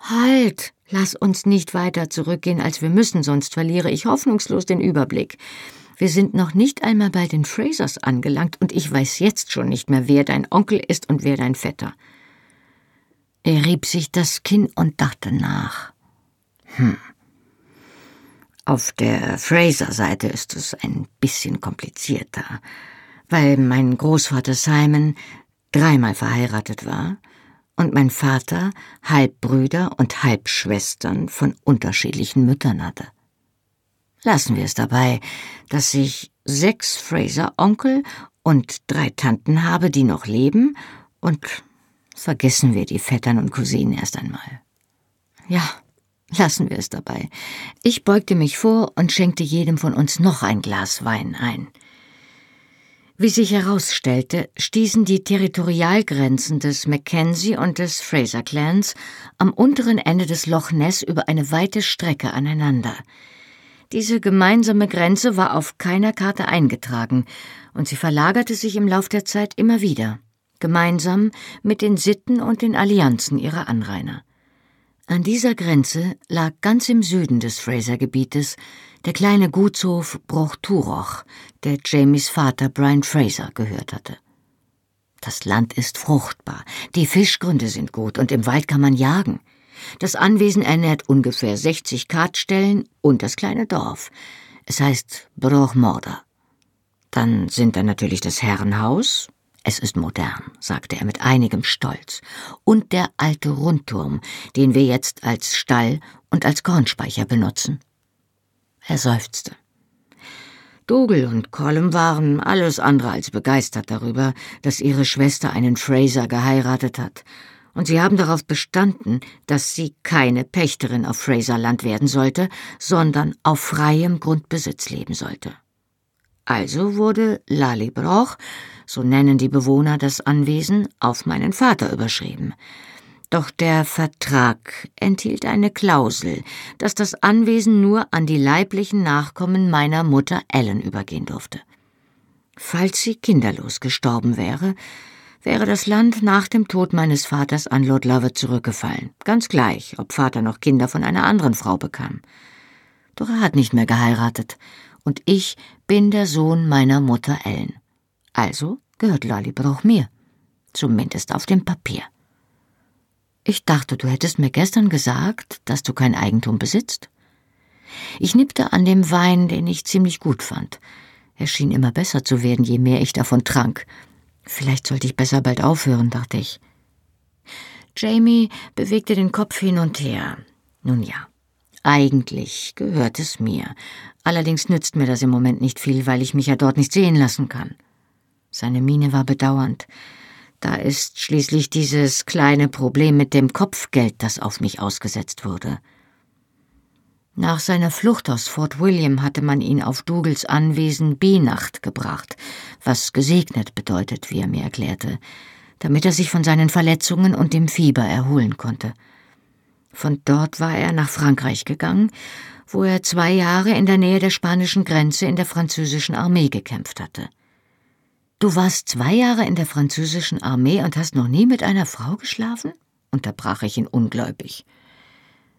Halt! Lass uns nicht weiter zurückgehen, als wir müssen, sonst verliere ich hoffnungslos den Überblick. Wir sind noch nicht einmal bei den Frasers angelangt und ich weiß jetzt schon nicht mehr, wer dein Onkel ist und wer dein Vetter. Er rieb sich das Kinn und dachte nach. Hm. Auf der Fraser-Seite ist es ein bisschen komplizierter, weil mein Großvater Simon dreimal verheiratet war und mein Vater Halbbrüder und Halbschwestern von unterschiedlichen Müttern hatte. Lassen wir es dabei, dass ich sechs Fraser-Onkel und drei Tanten habe, die noch leben, und vergessen wir die Vettern und Cousinen erst einmal. Ja, lassen wir es dabei. Ich beugte mich vor und schenkte jedem von uns noch ein Glas Wein ein. Wie sich herausstellte, stießen die Territorialgrenzen des Mackenzie und des Fraser Clans am unteren Ende des Loch Ness über eine weite Strecke aneinander. Diese gemeinsame Grenze war auf keiner Karte eingetragen, und sie verlagerte sich im Lauf der Zeit immer wieder, gemeinsam mit den Sitten und den Allianzen ihrer Anrainer. An dieser Grenze lag ganz im Süden des Fraser-Gebietes der kleine Gutshof Bruchturoch, der Jamies Vater Brian Fraser gehört hatte. Das Land ist fruchtbar, die Fischgründe sind gut und im Wald kann man jagen. Das Anwesen ernährt ungefähr 60 Kartstellen und das kleine Dorf. Es heißt Brochmorda. Dann sind da natürlich das Herrenhaus. Es ist modern, sagte er mit einigem Stolz. Und der alte Rundturm, den wir jetzt als Stall und als Kornspeicher benutzen. Er seufzte. Dougal und Colum waren alles andere als begeistert darüber, dass ihre Schwester einen Fraser geheiratet hat, und sie haben darauf bestanden, dass sie keine Pächterin auf Fraserland werden sollte, sondern auf freiem Grundbesitz leben sollte. Also wurde Lalibroch, so nennen die Bewohner das Anwesen, auf meinen Vater überschrieben, doch der Vertrag enthielt eine Klausel, dass das Anwesen nur an die leiblichen Nachkommen meiner Mutter Ellen übergehen durfte. Falls sie kinderlos gestorben wäre, wäre das Land nach dem Tod meines Vaters an Lord Lovett zurückgefallen. Ganz gleich, ob Vater noch Kinder von einer anderen Frau bekam. Doch er hat nicht mehr geheiratet, und ich bin der Sohn meiner Mutter Ellen. Also gehört Lollybrook mir. Zumindest auf dem Papier. Ich dachte, du hättest mir gestern gesagt, dass du kein Eigentum besitzt. Ich nippte an dem Wein, den ich ziemlich gut fand. Er schien immer besser zu werden, je mehr ich davon trank. Vielleicht sollte ich besser bald aufhören, dachte ich. Jamie bewegte den Kopf hin und her. Nun ja, eigentlich gehört es mir. Allerdings nützt mir das im Moment nicht viel, weil ich mich ja dort nicht sehen lassen kann. Seine Miene war bedauernd. Da ist schließlich dieses kleine Problem mit dem Kopfgeld, das auf mich ausgesetzt wurde. Nach seiner Flucht aus Fort William hatte man ihn auf Dougals Anwesen B-Nacht gebracht, was gesegnet bedeutet, wie er mir erklärte, damit er sich von seinen Verletzungen und dem Fieber erholen konnte. Von dort war er nach Frankreich gegangen, wo er zwei Jahre in der Nähe der spanischen Grenze in der französischen Armee gekämpft hatte. Du warst zwei Jahre in der französischen Armee und hast noch nie mit einer Frau geschlafen? unterbrach ich ihn ungläubig.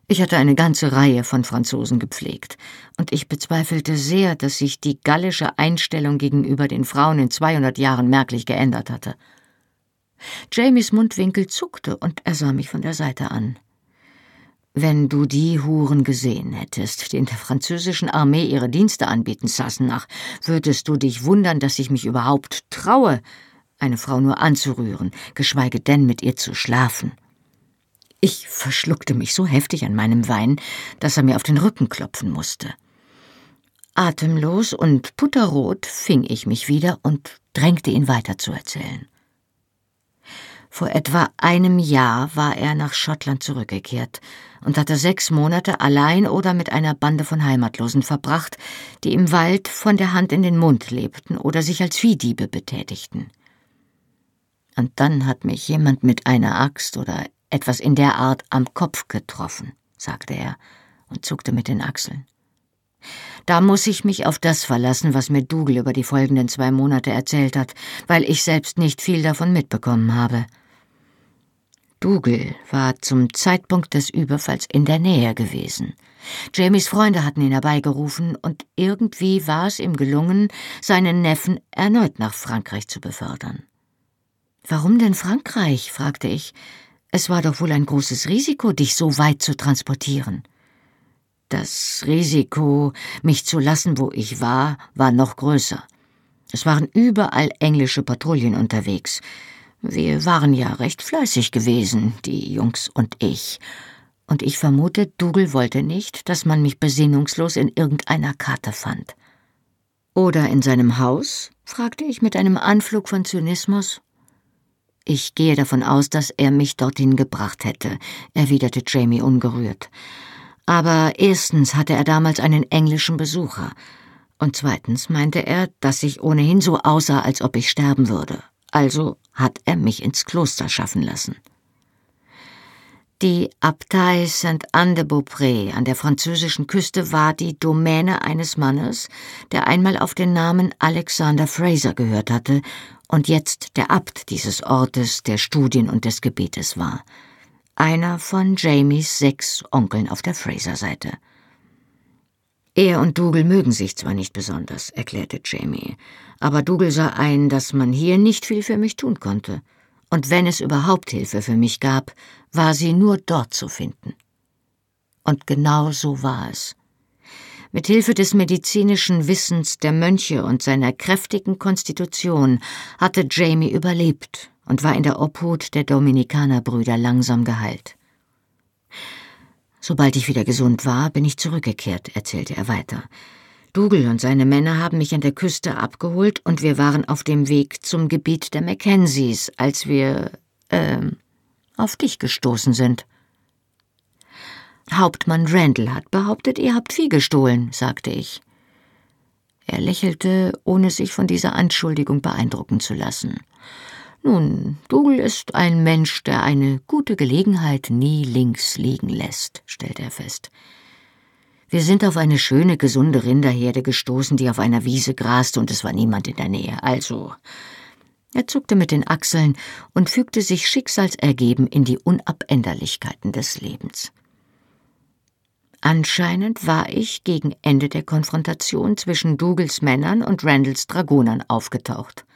Ich hatte eine ganze Reihe von Franzosen gepflegt, und ich bezweifelte sehr, dass sich die gallische Einstellung gegenüber den Frauen in 200 Jahren merklich geändert hatte. Jamies Mundwinkel zuckte und er sah mich von der Seite an. Wenn du die Huren gesehen hättest, die in der französischen Armee ihre Dienste anbieten, Sassenach, würdest du dich wundern, dass ich mich überhaupt traue, eine Frau nur anzurühren, geschweige denn mit ihr zu schlafen. Ich verschluckte mich so heftig an meinem Wein, dass er mir auf den Rücken klopfen musste. Atemlos und putterrot fing ich mich wieder und drängte ihn weiter zu erzählen. Vor etwa einem Jahr war er nach Schottland zurückgekehrt und hatte sechs Monate allein oder mit einer Bande von Heimatlosen verbracht, die im Wald von der Hand in den Mund lebten oder sich als Viehdiebe betätigten. Und dann hat mich jemand mit einer Axt oder etwas in der Art am Kopf getroffen, sagte er und zuckte mit den Achseln. Da muss ich mich auf das verlassen, was mir Dougal über die folgenden zwei Monate erzählt hat, weil ich selbst nicht viel davon mitbekommen habe. Dougal war zum Zeitpunkt des Überfalls in der Nähe gewesen. Jamies Freunde hatten ihn herbeigerufen, und irgendwie war es ihm gelungen, seinen Neffen erneut nach Frankreich zu befördern. Warum denn Frankreich? fragte ich. Es war doch wohl ein großes Risiko, dich so weit zu transportieren. Das Risiko, mich zu lassen, wo ich war, war noch größer. Es waren überall englische Patrouillen unterwegs. Wir waren ja recht fleißig gewesen, die Jungs und ich. Und ich vermute, Dougal wollte nicht, dass man mich besinnungslos in irgendeiner Karte fand. Oder in seinem Haus? fragte ich mit einem Anflug von Zynismus. Ich gehe davon aus, dass er mich dorthin gebracht hätte, erwiderte Jamie ungerührt. Aber erstens hatte er damals einen englischen Besucher, und zweitens meinte er, dass ich ohnehin so aussah, als ob ich sterben würde. Also hat er mich ins Kloster schaffen lassen. Die Abtei Saint-Anne-de-Beaupré an der französischen Küste war die Domäne eines Mannes, der einmal auf den Namen Alexander Fraser gehört hatte und jetzt der Abt dieses Ortes, der Studien und des Gebetes war. Einer von Jamies sechs Onkeln auf der Fraser-Seite. Er und Dougal mögen sich zwar nicht besonders, erklärte Jamie, aber Dougal sah ein, dass man hier nicht viel für mich tun konnte. Und wenn es überhaupt Hilfe für mich gab, war sie nur dort zu finden. Und genau so war es. Mit Hilfe des medizinischen Wissens der Mönche und seiner kräftigen Konstitution hatte Jamie überlebt und war in der Obhut der Dominikanerbrüder langsam geheilt. Sobald ich wieder gesund war, bin ich zurückgekehrt, erzählte er weiter. Dougal und seine Männer haben mich an der Küste abgeholt und wir waren auf dem Weg zum Gebiet der Mackenzies, als wir, ähm, auf dich gestoßen sind. Hauptmann Randall hat behauptet, ihr habt Vieh gestohlen, sagte ich. Er lächelte, ohne sich von dieser Anschuldigung beeindrucken zu lassen. Nun, Dougal ist ein Mensch, der eine gute Gelegenheit nie links liegen lässt, stellte er fest. Wir sind auf eine schöne, gesunde Rinderherde gestoßen, die auf einer Wiese graste, und es war niemand in der Nähe. Also. Er zuckte mit den Achseln und fügte sich schicksalsergeben in die Unabänderlichkeiten des Lebens. Anscheinend war ich gegen Ende der Konfrontation zwischen Dougals Männern und Randalls Dragonern aufgetaucht.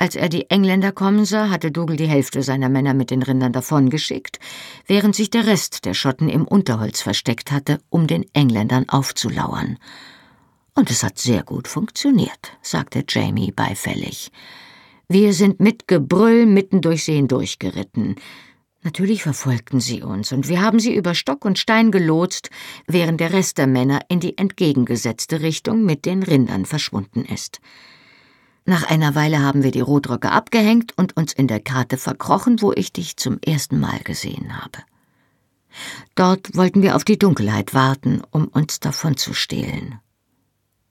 Als er die Engländer kommen sah, hatte Dougal die Hälfte seiner Männer mit den Rindern davongeschickt, während sich der Rest der Schotten im Unterholz versteckt hatte, um den Engländern aufzulauern. Und es hat sehr gut funktioniert, sagte Jamie beifällig. Wir sind mit Gebrüll mitten durch sie hindurchgeritten. Natürlich verfolgten sie uns, und wir haben sie über Stock und Stein gelotst, während der Rest der Männer in die entgegengesetzte Richtung mit den Rindern verschwunden ist. Nach einer Weile haben wir die Rotröcke abgehängt und uns in der Karte verkrochen, wo ich dich zum ersten Mal gesehen habe. Dort wollten wir auf die Dunkelheit warten, um uns davon zu stehlen.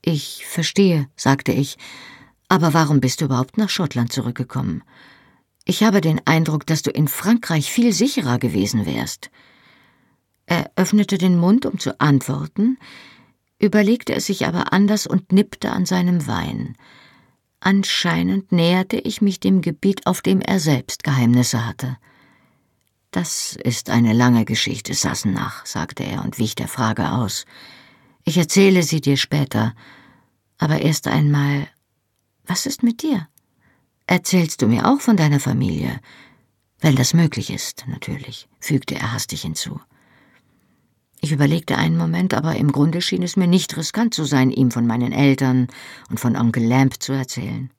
Ich verstehe, sagte ich, aber warum bist du überhaupt nach Schottland zurückgekommen? Ich habe den Eindruck, dass du in Frankreich viel sicherer gewesen wärst. Er öffnete den Mund, um zu antworten, überlegte es sich aber anders und nippte an seinem Wein. Anscheinend näherte ich mich dem Gebiet, auf dem er selbst Geheimnisse hatte. Das ist eine lange Geschichte, Sassenach, sagte er und wich der Frage aus. Ich erzähle sie dir später. Aber erst einmal, was ist mit dir? Erzählst du mir auch von deiner Familie? Wenn das möglich ist, natürlich, fügte er hastig hinzu. Ich überlegte einen Moment, aber im Grunde schien es mir nicht riskant zu sein, ihm von meinen Eltern und von Onkel Lamp zu erzählen.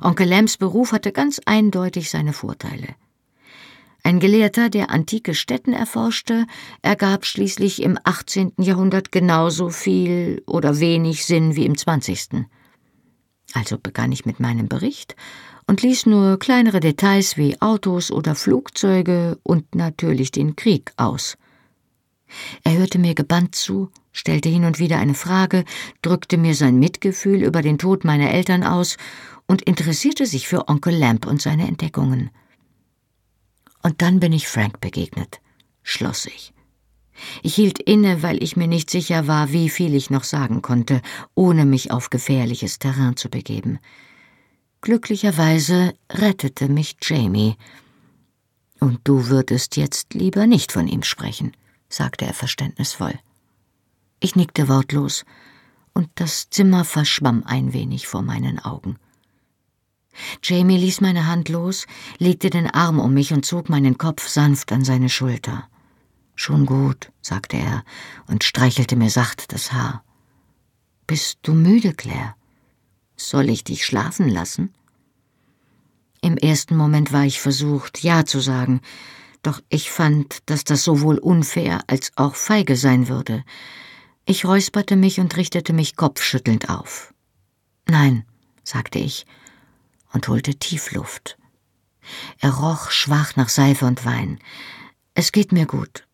Onkel Lamps Beruf hatte ganz eindeutig seine Vorteile. Ein Gelehrter, der antike Städten erforschte, ergab schließlich im 18. Jahrhundert genauso viel oder wenig Sinn wie im 20. Also begann ich mit meinem Bericht und ließ nur kleinere Details wie Autos oder Flugzeuge und natürlich den Krieg aus. Er hörte mir gebannt zu, stellte hin und wieder eine Frage, drückte mir sein Mitgefühl über den Tod meiner Eltern aus und interessierte sich für Onkel Lamp und seine Entdeckungen. Und dann bin ich Frank begegnet, schloss ich. Ich hielt inne, weil ich mir nicht sicher war, wie viel ich noch sagen konnte, ohne mich auf gefährliches Terrain zu begeben. Glücklicherweise rettete mich Jamie. Und du würdest jetzt lieber nicht von ihm sprechen sagte er verständnisvoll. Ich nickte wortlos, und das Zimmer verschwamm ein wenig vor meinen Augen. Jamie ließ meine Hand los, legte den Arm um mich und zog meinen Kopf sanft an seine Schulter. Schon gut, sagte er und streichelte mir sacht das Haar. Bist du müde, Claire? Soll ich dich schlafen lassen? Im ersten Moment war ich versucht, Ja zu sagen, doch ich fand, dass das sowohl unfair als auch feige sein würde. Ich räusperte mich und richtete mich kopfschüttelnd auf. Nein, sagte ich und holte Tiefluft. Er roch schwach nach Seife und Wein. Es geht mir gut.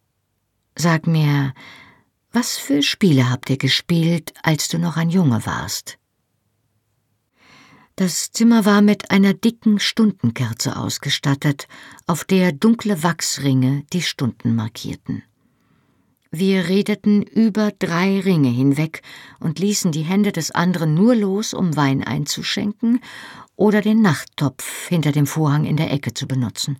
Sag mir, was für Spiele habt ihr gespielt, als du noch ein Junge warst? Das Zimmer war mit einer dicken Stundenkerze ausgestattet, auf der dunkle Wachsringe die Stunden markierten. Wir redeten über drei Ringe hinweg und ließen die Hände des anderen nur los, um Wein einzuschenken oder den Nachttopf hinter dem Vorhang in der Ecke zu benutzen.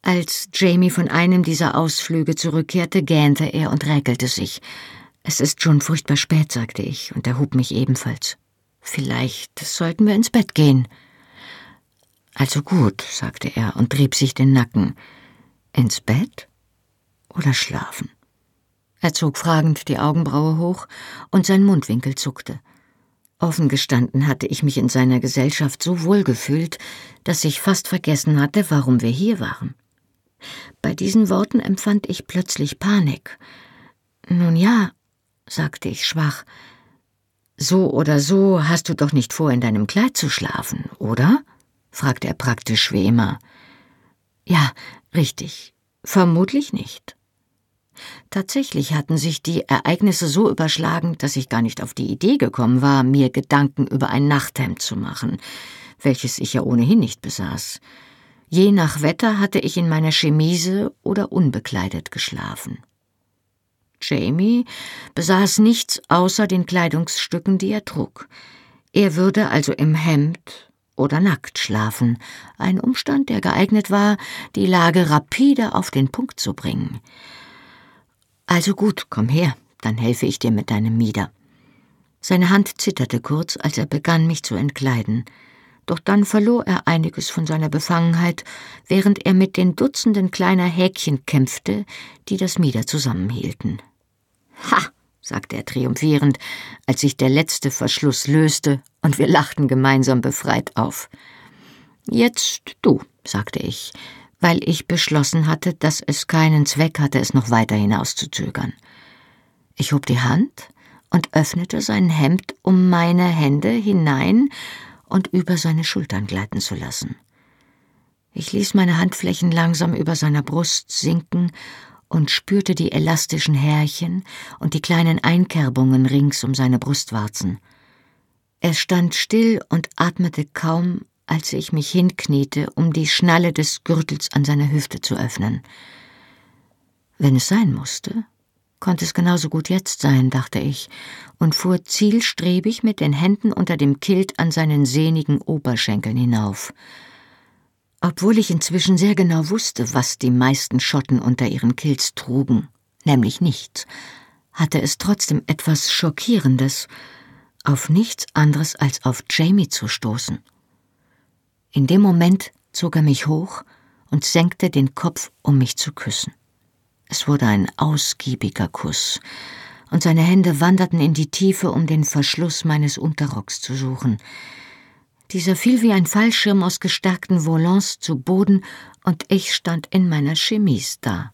Als Jamie von einem dieser Ausflüge zurückkehrte, gähnte er und räkelte sich. Es ist schon furchtbar spät, sagte ich, und er hob mich ebenfalls. Vielleicht sollten wir ins Bett gehen. Also gut, sagte er und trieb sich den Nacken. Ins Bett oder schlafen? Er zog fragend die Augenbraue hoch und sein Mundwinkel zuckte. Offen gestanden hatte ich mich in seiner Gesellschaft so wohl gefühlt, dass ich fast vergessen hatte, warum wir hier waren. Bei diesen Worten empfand ich plötzlich Panik. Nun ja, sagte ich schwach, so oder so hast du doch nicht vor, in deinem Kleid zu schlafen, oder? fragte er praktisch wie immer. Ja, richtig. Vermutlich nicht. Tatsächlich hatten sich die Ereignisse so überschlagen, dass ich gar nicht auf die Idee gekommen war, mir Gedanken über ein Nachthemd zu machen, welches ich ja ohnehin nicht besaß. Je nach Wetter hatte ich in meiner Chemise oder unbekleidet geschlafen. Jamie besaß nichts außer den Kleidungsstücken, die er trug. Er würde also im Hemd oder nackt schlafen, ein Umstand, der geeignet war, die Lage rapide auf den Punkt zu bringen. Also gut, komm her, dann helfe ich dir mit deinem Mieder. Seine Hand zitterte kurz, als er begann, mich zu entkleiden. Doch dann verlor er einiges von seiner Befangenheit, während er mit den Dutzenden kleiner Häkchen kämpfte, die das Mieder zusammenhielten. Ha! sagte er triumphierend, als sich der letzte Verschluss löste, und wir lachten gemeinsam befreit auf. Jetzt du, sagte ich, weil ich beschlossen hatte, dass es keinen Zweck hatte, es noch weiter hinauszuzögern. Ich hob die Hand und öffnete sein Hemd, um meine Hände hinein und über seine Schultern gleiten zu lassen. Ich ließ meine Handflächen langsam über seiner Brust sinken und spürte die elastischen Härchen und die kleinen Einkerbungen rings um seine Brustwarzen. Er stand still und atmete kaum, als ich mich hinkniete, um die Schnalle des Gürtels an seiner Hüfte zu öffnen. Wenn es sein musste, konnte es genauso gut jetzt sein, dachte ich, und fuhr zielstrebig mit den Händen unter dem Kilt an seinen sehnigen Oberschenkeln hinauf. Obwohl ich inzwischen sehr genau wusste, was die meisten Schotten unter ihren Kilts trugen, nämlich nichts, hatte es trotzdem etwas Schockierendes, auf nichts anderes als auf Jamie zu stoßen. In dem Moment zog er mich hoch und senkte den Kopf, um mich zu küssen. Es wurde ein ausgiebiger Kuss, und seine Hände wanderten in die Tiefe, um den Verschluss meines Unterrocks zu suchen. Dieser fiel wie ein Fallschirm aus gestärkten Volants zu Boden, und ich stand in meiner Chemise da.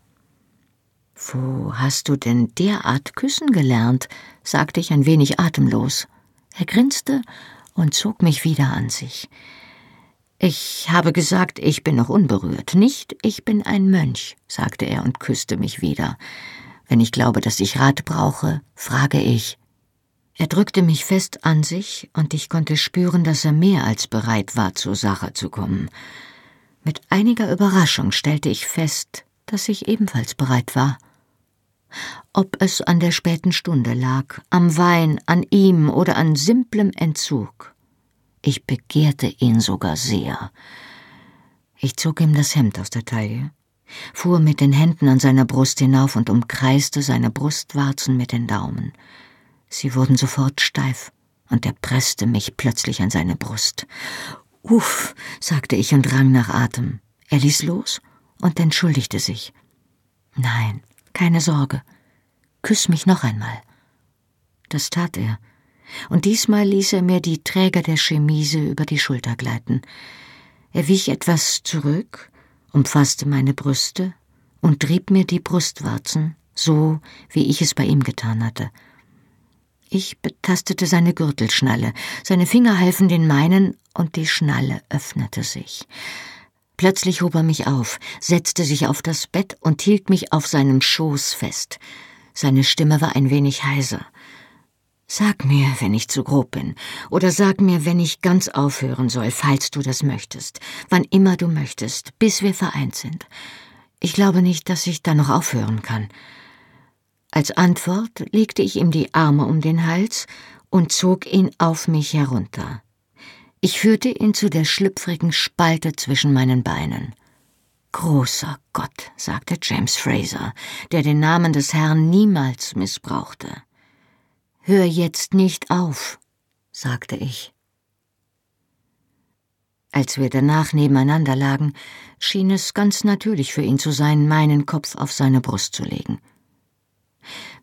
Wo hast du denn derart küssen gelernt? sagte ich ein wenig atemlos. Er grinste und zog mich wieder an sich. Ich habe gesagt, ich bin noch unberührt. Nicht, ich bin ein Mönch, sagte er und küsste mich wieder. Wenn ich glaube, dass ich Rat brauche, frage ich, er drückte mich fest an sich, und ich konnte spüren, dass er mehr als bereit war, zur Sache zu kommen. Mit einiger Überraschung stellte ich fest, dass ich ebenfalls bereit war. Ob es an der späten Stunde lag, am Wein, an ihm oder an simplem Entzug. Ich begehrte ihn sogar sehr. Ich zog ihm das Hemd aus der Taille, fuhr mit den Händen an seiner Brust hinauf und umkreiste seine Brustwarzen mit den Daumen. Sie wurden sofort steif, und er presste mich plötzlich an seine Brust. Uff, sagte ich und rang nach Atem. Er ließ los und entschuldigte sich. Nein, keine Sorge. Küss mich noch einmal. Das tat er, und diesmal ließ er mir die Träger der Chemise über die Schulter gleiten. Er wich etwas zurück, umfasste meine Brüste und trieb mir die Brustwarzen, so wie ich es bei ihm getan hatte. Ich betastete seine Gürtelschnalle, seine Finger halfen den meinen, und die Schnalle öffnete sich. Plötzlich hob er mich auf, setzte sich auf das Bett und hielt mich auf seinem Schoß fest. Seine Stimme war ein wenig heiser. Sag mir, wenn ich zu grob bin, oder sag mir, wenn ich ganz aufhören soll, falls du das möchtest, wann immer du möchtest, bis wir vereint sind. Ich glaube nicht, dass ich da noch aufhören kann. Als Antwort legte ich ihm die Arme um den Hals und zog ihn auf mich herunter. Ich führte ihn zu der schlüpfrigen Spalte zwischen meinen Beinen. Großer Gott, sagte James Fraser, der den Namen des Herrn niemals missbrauchte. Hör jetzt nicht auf, sagte ich. Als wir danach nebeneinander lagen, schien es ganz natürlich für ihn zu sein, meinen Kopf auf seine Brust zu legen.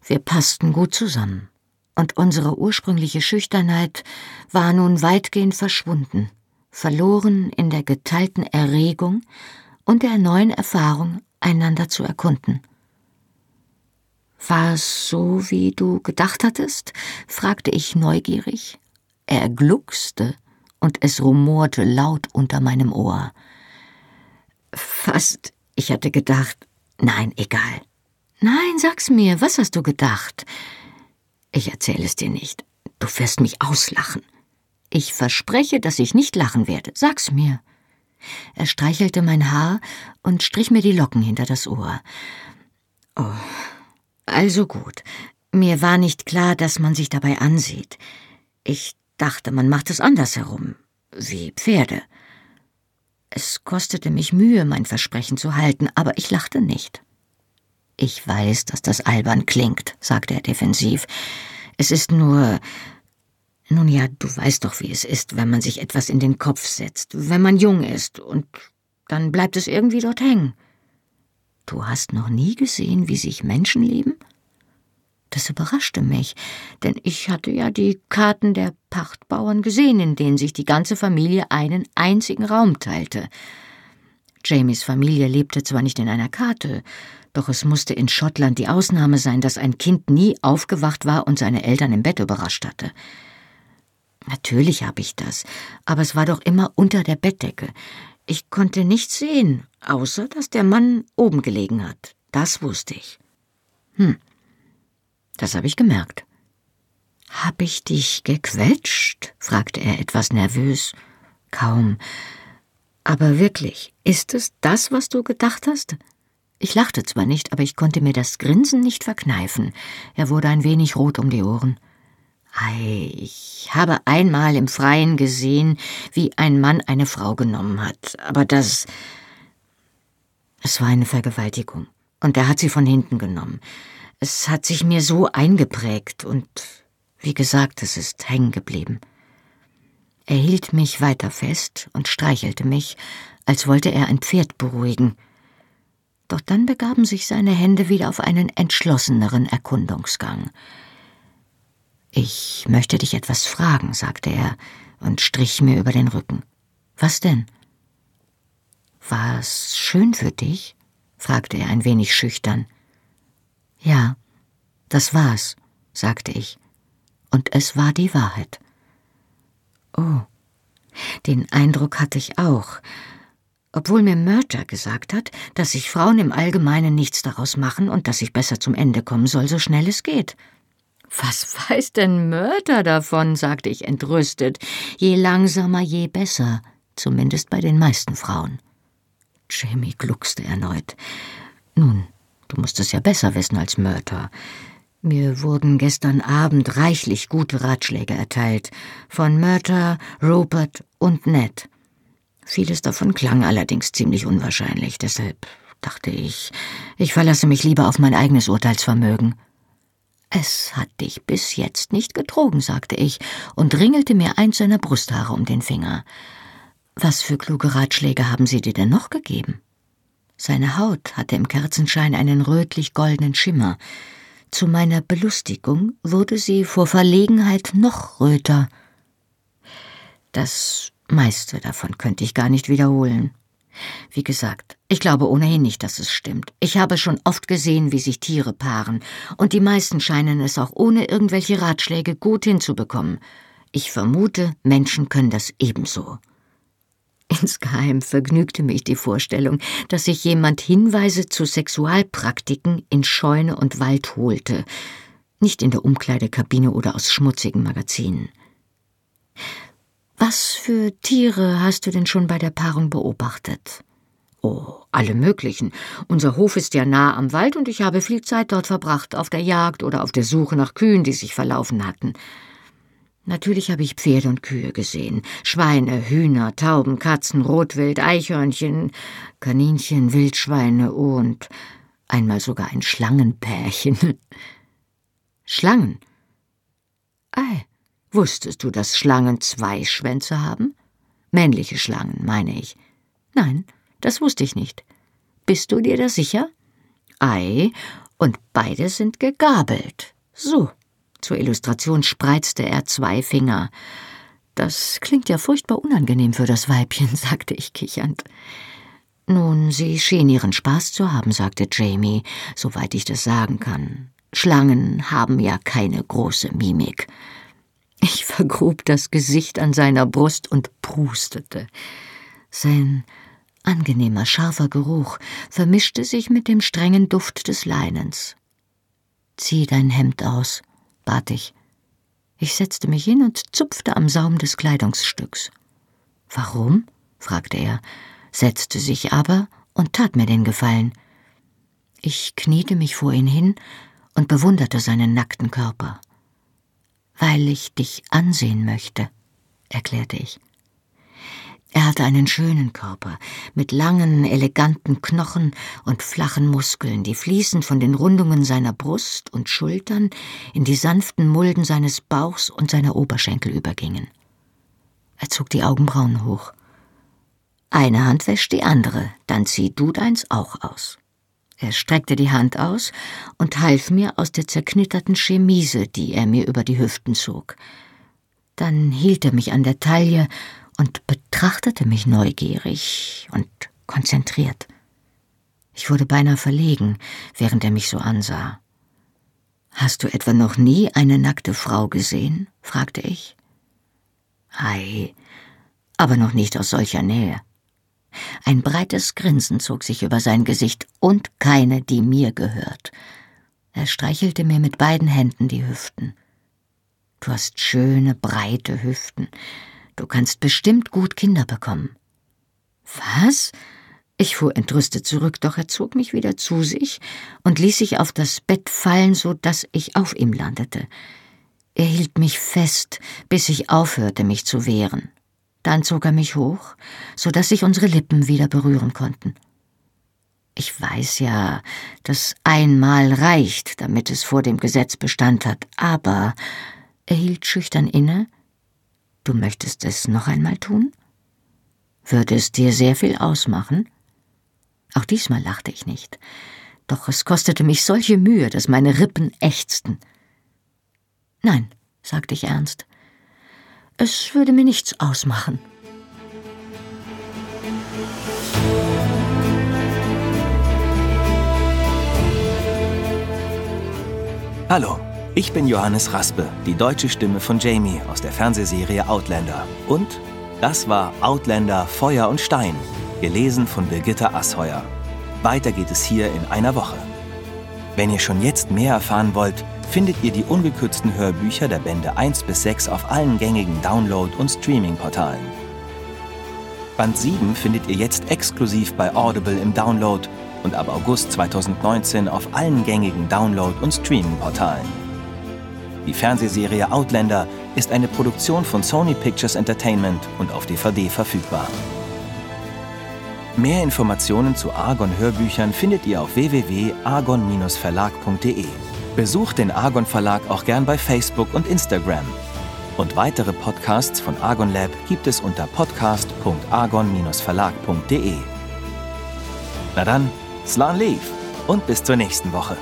Wir passten gut zusammen, und unsere ursprüngliche Schüchternheit war nun weitgehend verschwunden, verloren in der geteilten Erregung und der neuen Erfahrung, einander zu erkunden. War es so, wie du gedacht hattest? fragte ich neugierig. Er gluckste, und es rumorte laut unter meinem Ohr. Fast, ich hatte gedacht, nein, egal. Nein, sag's mir, was hast du gedacht? Ich erzähle es dir nicht. Du wirst mich auslachen. Ich verspreche, dass ich nicht lachen werde. Sag's mir. Er streichelte mein Haar und strich mir die Locken hinter das Ohr. Oh, Also gut. Mir war nicht klar, dass man sich dabei ansieht. Ich dachte, man macht es andersherum. Wie Pferde. Es kostete mich Mühe, mein Versprechen zu halten, aber ich lachte nicht. Ich weiß, dass das albern klingt, sagte er defensiv. Es ist nur. Nun ja, du weißt doch, wie es ist, wenn man sich etwas in den Kopf setzt, wenn man jung ist, und dann bleibt es irgendwie dort hängen. Du hast noch nie gesehen, wie sich Menschen lieben? Das überraschte mich, denn ich hatte ja die Karten der Pachtbauern gesehen, in denen sich die ganze Familie einen einzigen Raum teilte. Jamies Familie lebte zwar nicht in einer Karte, doch es musste in Schottland die Ausnahme sein, dass ein Kind nie aufgewacht war und seine Eltern im Bett überrascht hatte. Natürlich habe ich das, aber es war doch immer unter der Bettdecke. Ich konnte nichts sehen, außer dass der Mann oben gelegen hat. Das wusste ich. Hm, das habe ich gemerkt. Hab ich dich gequetscht? fragte er etwas nervös. Kaum. Aber wirklich, ist es das, was du gedacht hast? Ich lachte zwar nicht, aber ich konnte mir das Grinsen nicht verkneifen. Er wurde ein wenig rot um die Ohren. Ei, ich habe einmal im Freien gesehen, wie ein Mann eine Frau genommen hat, aber das. Es war eine Vergewaltigung, und er hat sie von hinten genommen. Es hat sich mir so eingeprägt und, wie gesagt, es ist hängen geblieben. Er hielt mich weiter fest und streichelte mich, als wollte er ein Pferd beruhigen. Doch dann begaben sich seine Hände wieder auf einen entschlosseneren Erkundungsgang. Ich möchte dich etwas fragen, sagte er und strich mir über den Rücken. Was denn? War es schön für dich? fragte er ein wenig schüchtern. Ja, das war's, sagte ich, und es war die Wahrheit. Oh, den Eindruck hatte ich auch, obwohl mir Murter gesagt hat, dass sich Frauen im Allgemeinen nichts daraus machen und dass ich besser zum Ende kommen soll, so schnell es geht. Was weiß denn Murter davon? sagte ich entrüstet. Je langsamer, je besser, zumindest bei den meisten Frauen. Jamie gluckste erneut. Nun, Du musst es ja besser wissen als Mörter. Mir wurden gestern Abend reichlich gute Ratschläge erteilt. Von Mörter, Rupert und Ned. Vieles davon klang allerdings ziemlich unwahrscheinlich. Deshalb dachte ich, ich verlasse mich lieber auf mein eigenes Urteilsvermögen. Es hat dich bis jetzt nicht getrogen, sagte ich und ringelte mir eins seiner Brusthaare um den Finger. Was für kluge Ratschläge haben sie dir denn noch gegeben? Seine Haut hatte im Kerzenschein einen rötlich-goldenen Schimmer. Zu meiner Belustigung wurde sie vor Verlegenheit noch röter. Das meiste davon könnte ich gar nicht wiederholen. Wie gesagt, ich glaube ohnehin nicht, dass es stimmt. Ich habe schon oft gesehen, wie sich Tiere paaren, und die meisten scheinen es auch ohne irgendwelche Ratschläge gut hinzubekommen. Ich vermute, Menschen können das ebenso. Insgeheim vergnügte mich die Vorstellung, dass sich jemand Hinweise zu Sexualpraktiken in Scheune und Wald holte, nicht in der Umkleidekabine oder aus schmutzigen Magazinen. Was für Tiere hast du denn schon bei der Paarung beobachtet? Oh, alle möglichen. Unser Hof ist ja nah am Wald und ich habe viel Zeit dort verbracht, auf der Jagd oder auf der Suche nach Kühen, die sich verlaufen hatten. Natürlich habe ich Pferde und Kühe gesehen, Schweine, Hühner, Tauben, Katzen, Rotwild, Eichhörnchen, Kaninchen, Wildschweine und einmal sogar ein Schlangenpärchen. Schlangen? Ei, wusstest du, dass Schlangen zwei Schwänze haben? Männliche Schlangen, meine ich. Nein, das wusste ich nicht. Bist du dir da sicher? Ei, und beide sind gegabelt. So. Zur Illustration spreizte er zwei Finger. Das klingt ja furchtbar unangenehm für das Weibchen, sagte ich kichernd. Nun, Sie schien Ihren Spaß zu haben, sagte Jamie, soweit ich das sagen kann. Schlangen haben ja keine große Mimik. Ich vergrub das Gesicht an seiner Brust und prustete. Sein angenehmer, scharfer Geruch vermischte sich mit dem strengen Duft des Leinens. Zieh dein Hemd aus, bat ich. Ich setzte mich hin und zupfte am Saum des Kleidungsstücks. Warum? fragte er, setzte sich aber und tat mir den Gefallen. Ich kniete mich vor ihn hin und bewunderte seinen nackten Körper. Weil ich dich ansehen möchte, erklärte ich. Er hatte einen schönen Körper mit langen, eleganten Knochen und flachen Muskeln, die fließend von den Rundungen seiner Brust und Schultern in die sanften Mulden seines Bauchs und seiner Oberschenkel übergingen. Er zog die Augenbrauen hoch. Eine Hand wäscht die andere, dann zieh du deins auch aus. Er streckte die Hand aus und half mir aus der zerknitterten Chemise, die er mir über die Hüften zog. Dann hielt er mich an der Taille und betrachtete mich neugierig und konzentriert. Ich wurde beinahe verlegen, während er mich so ansah. Hast du etwa noch nie eine nackte Frau gesehen? fragte ich. Ei, aber noch nicht aus solcher Nähe. Ein breites Grinsen zog sich über sein Gesicht und keine, die mir gehört. Er streichelte mir mit beiden Händen die Hüften. Du hast schöne, breite Hüften. Du kannst bestimmt gut Kinder bekommen. Was? Ich fuhr entrüstet zurück, doch er zog mich wieder zu sich und ließ sich auf das Bett fallen, so dass ich auf ihm landete. Er hielt mich fest, bis ich aufhörte, mich zu wehren. Dann zog er mich hoch, so dass sich unsere Lippen wieder berühren konnten. Ich weiß ja, dass einmal reicht, damit es vor dem Gesetz Bestand hat, aber er hielt schüchtern inne, Du möchtest es noch einmal tun? Würde es dir sehr viel ausmachen? Auch diesmal lachte ich nicht, doch es kostete mich solche Mühe, dass meine Rippen ächzten. Nein, sagte ich ernst, es würde mir nichts ausmachen. Hallo. Ich bin Johannes Raspe, die deutsche Stimme von Jamie aus der Fernsehserie Outlander. Und das war Outlander Feuer und Stein, gelesen von Birgitta Asheuer. Weiter geht es hier in einer Woche. Wenn ihr schon jetzt mehr erfahren wollt, findet ihr die ungekürzten Hörbücher der Bände 1 bis 6 auf allen gängigen Download- und Streaming-Portalen. Band 7 findet ihr jetzt exklusiv bei Audible im Download und ab August 2019 auf allen gängigen Download- und Streaming-Portalen. Die Fernsehserie Outlander ist eine Produktion von Sony Pictures Entertainment und auf DVD verfügbar. Mehr Informationen zu Argon Hörbüchern findet ihr auf www.argon-verlag.de. Besucht den Argon Verlag auch gern bei Facebook und Instagram. Und weitere Podcasts von Argon Lab gibt es unter podcast.argon-verlag.de. Na dann, Slan Leaf und bis zur nächsten Woche.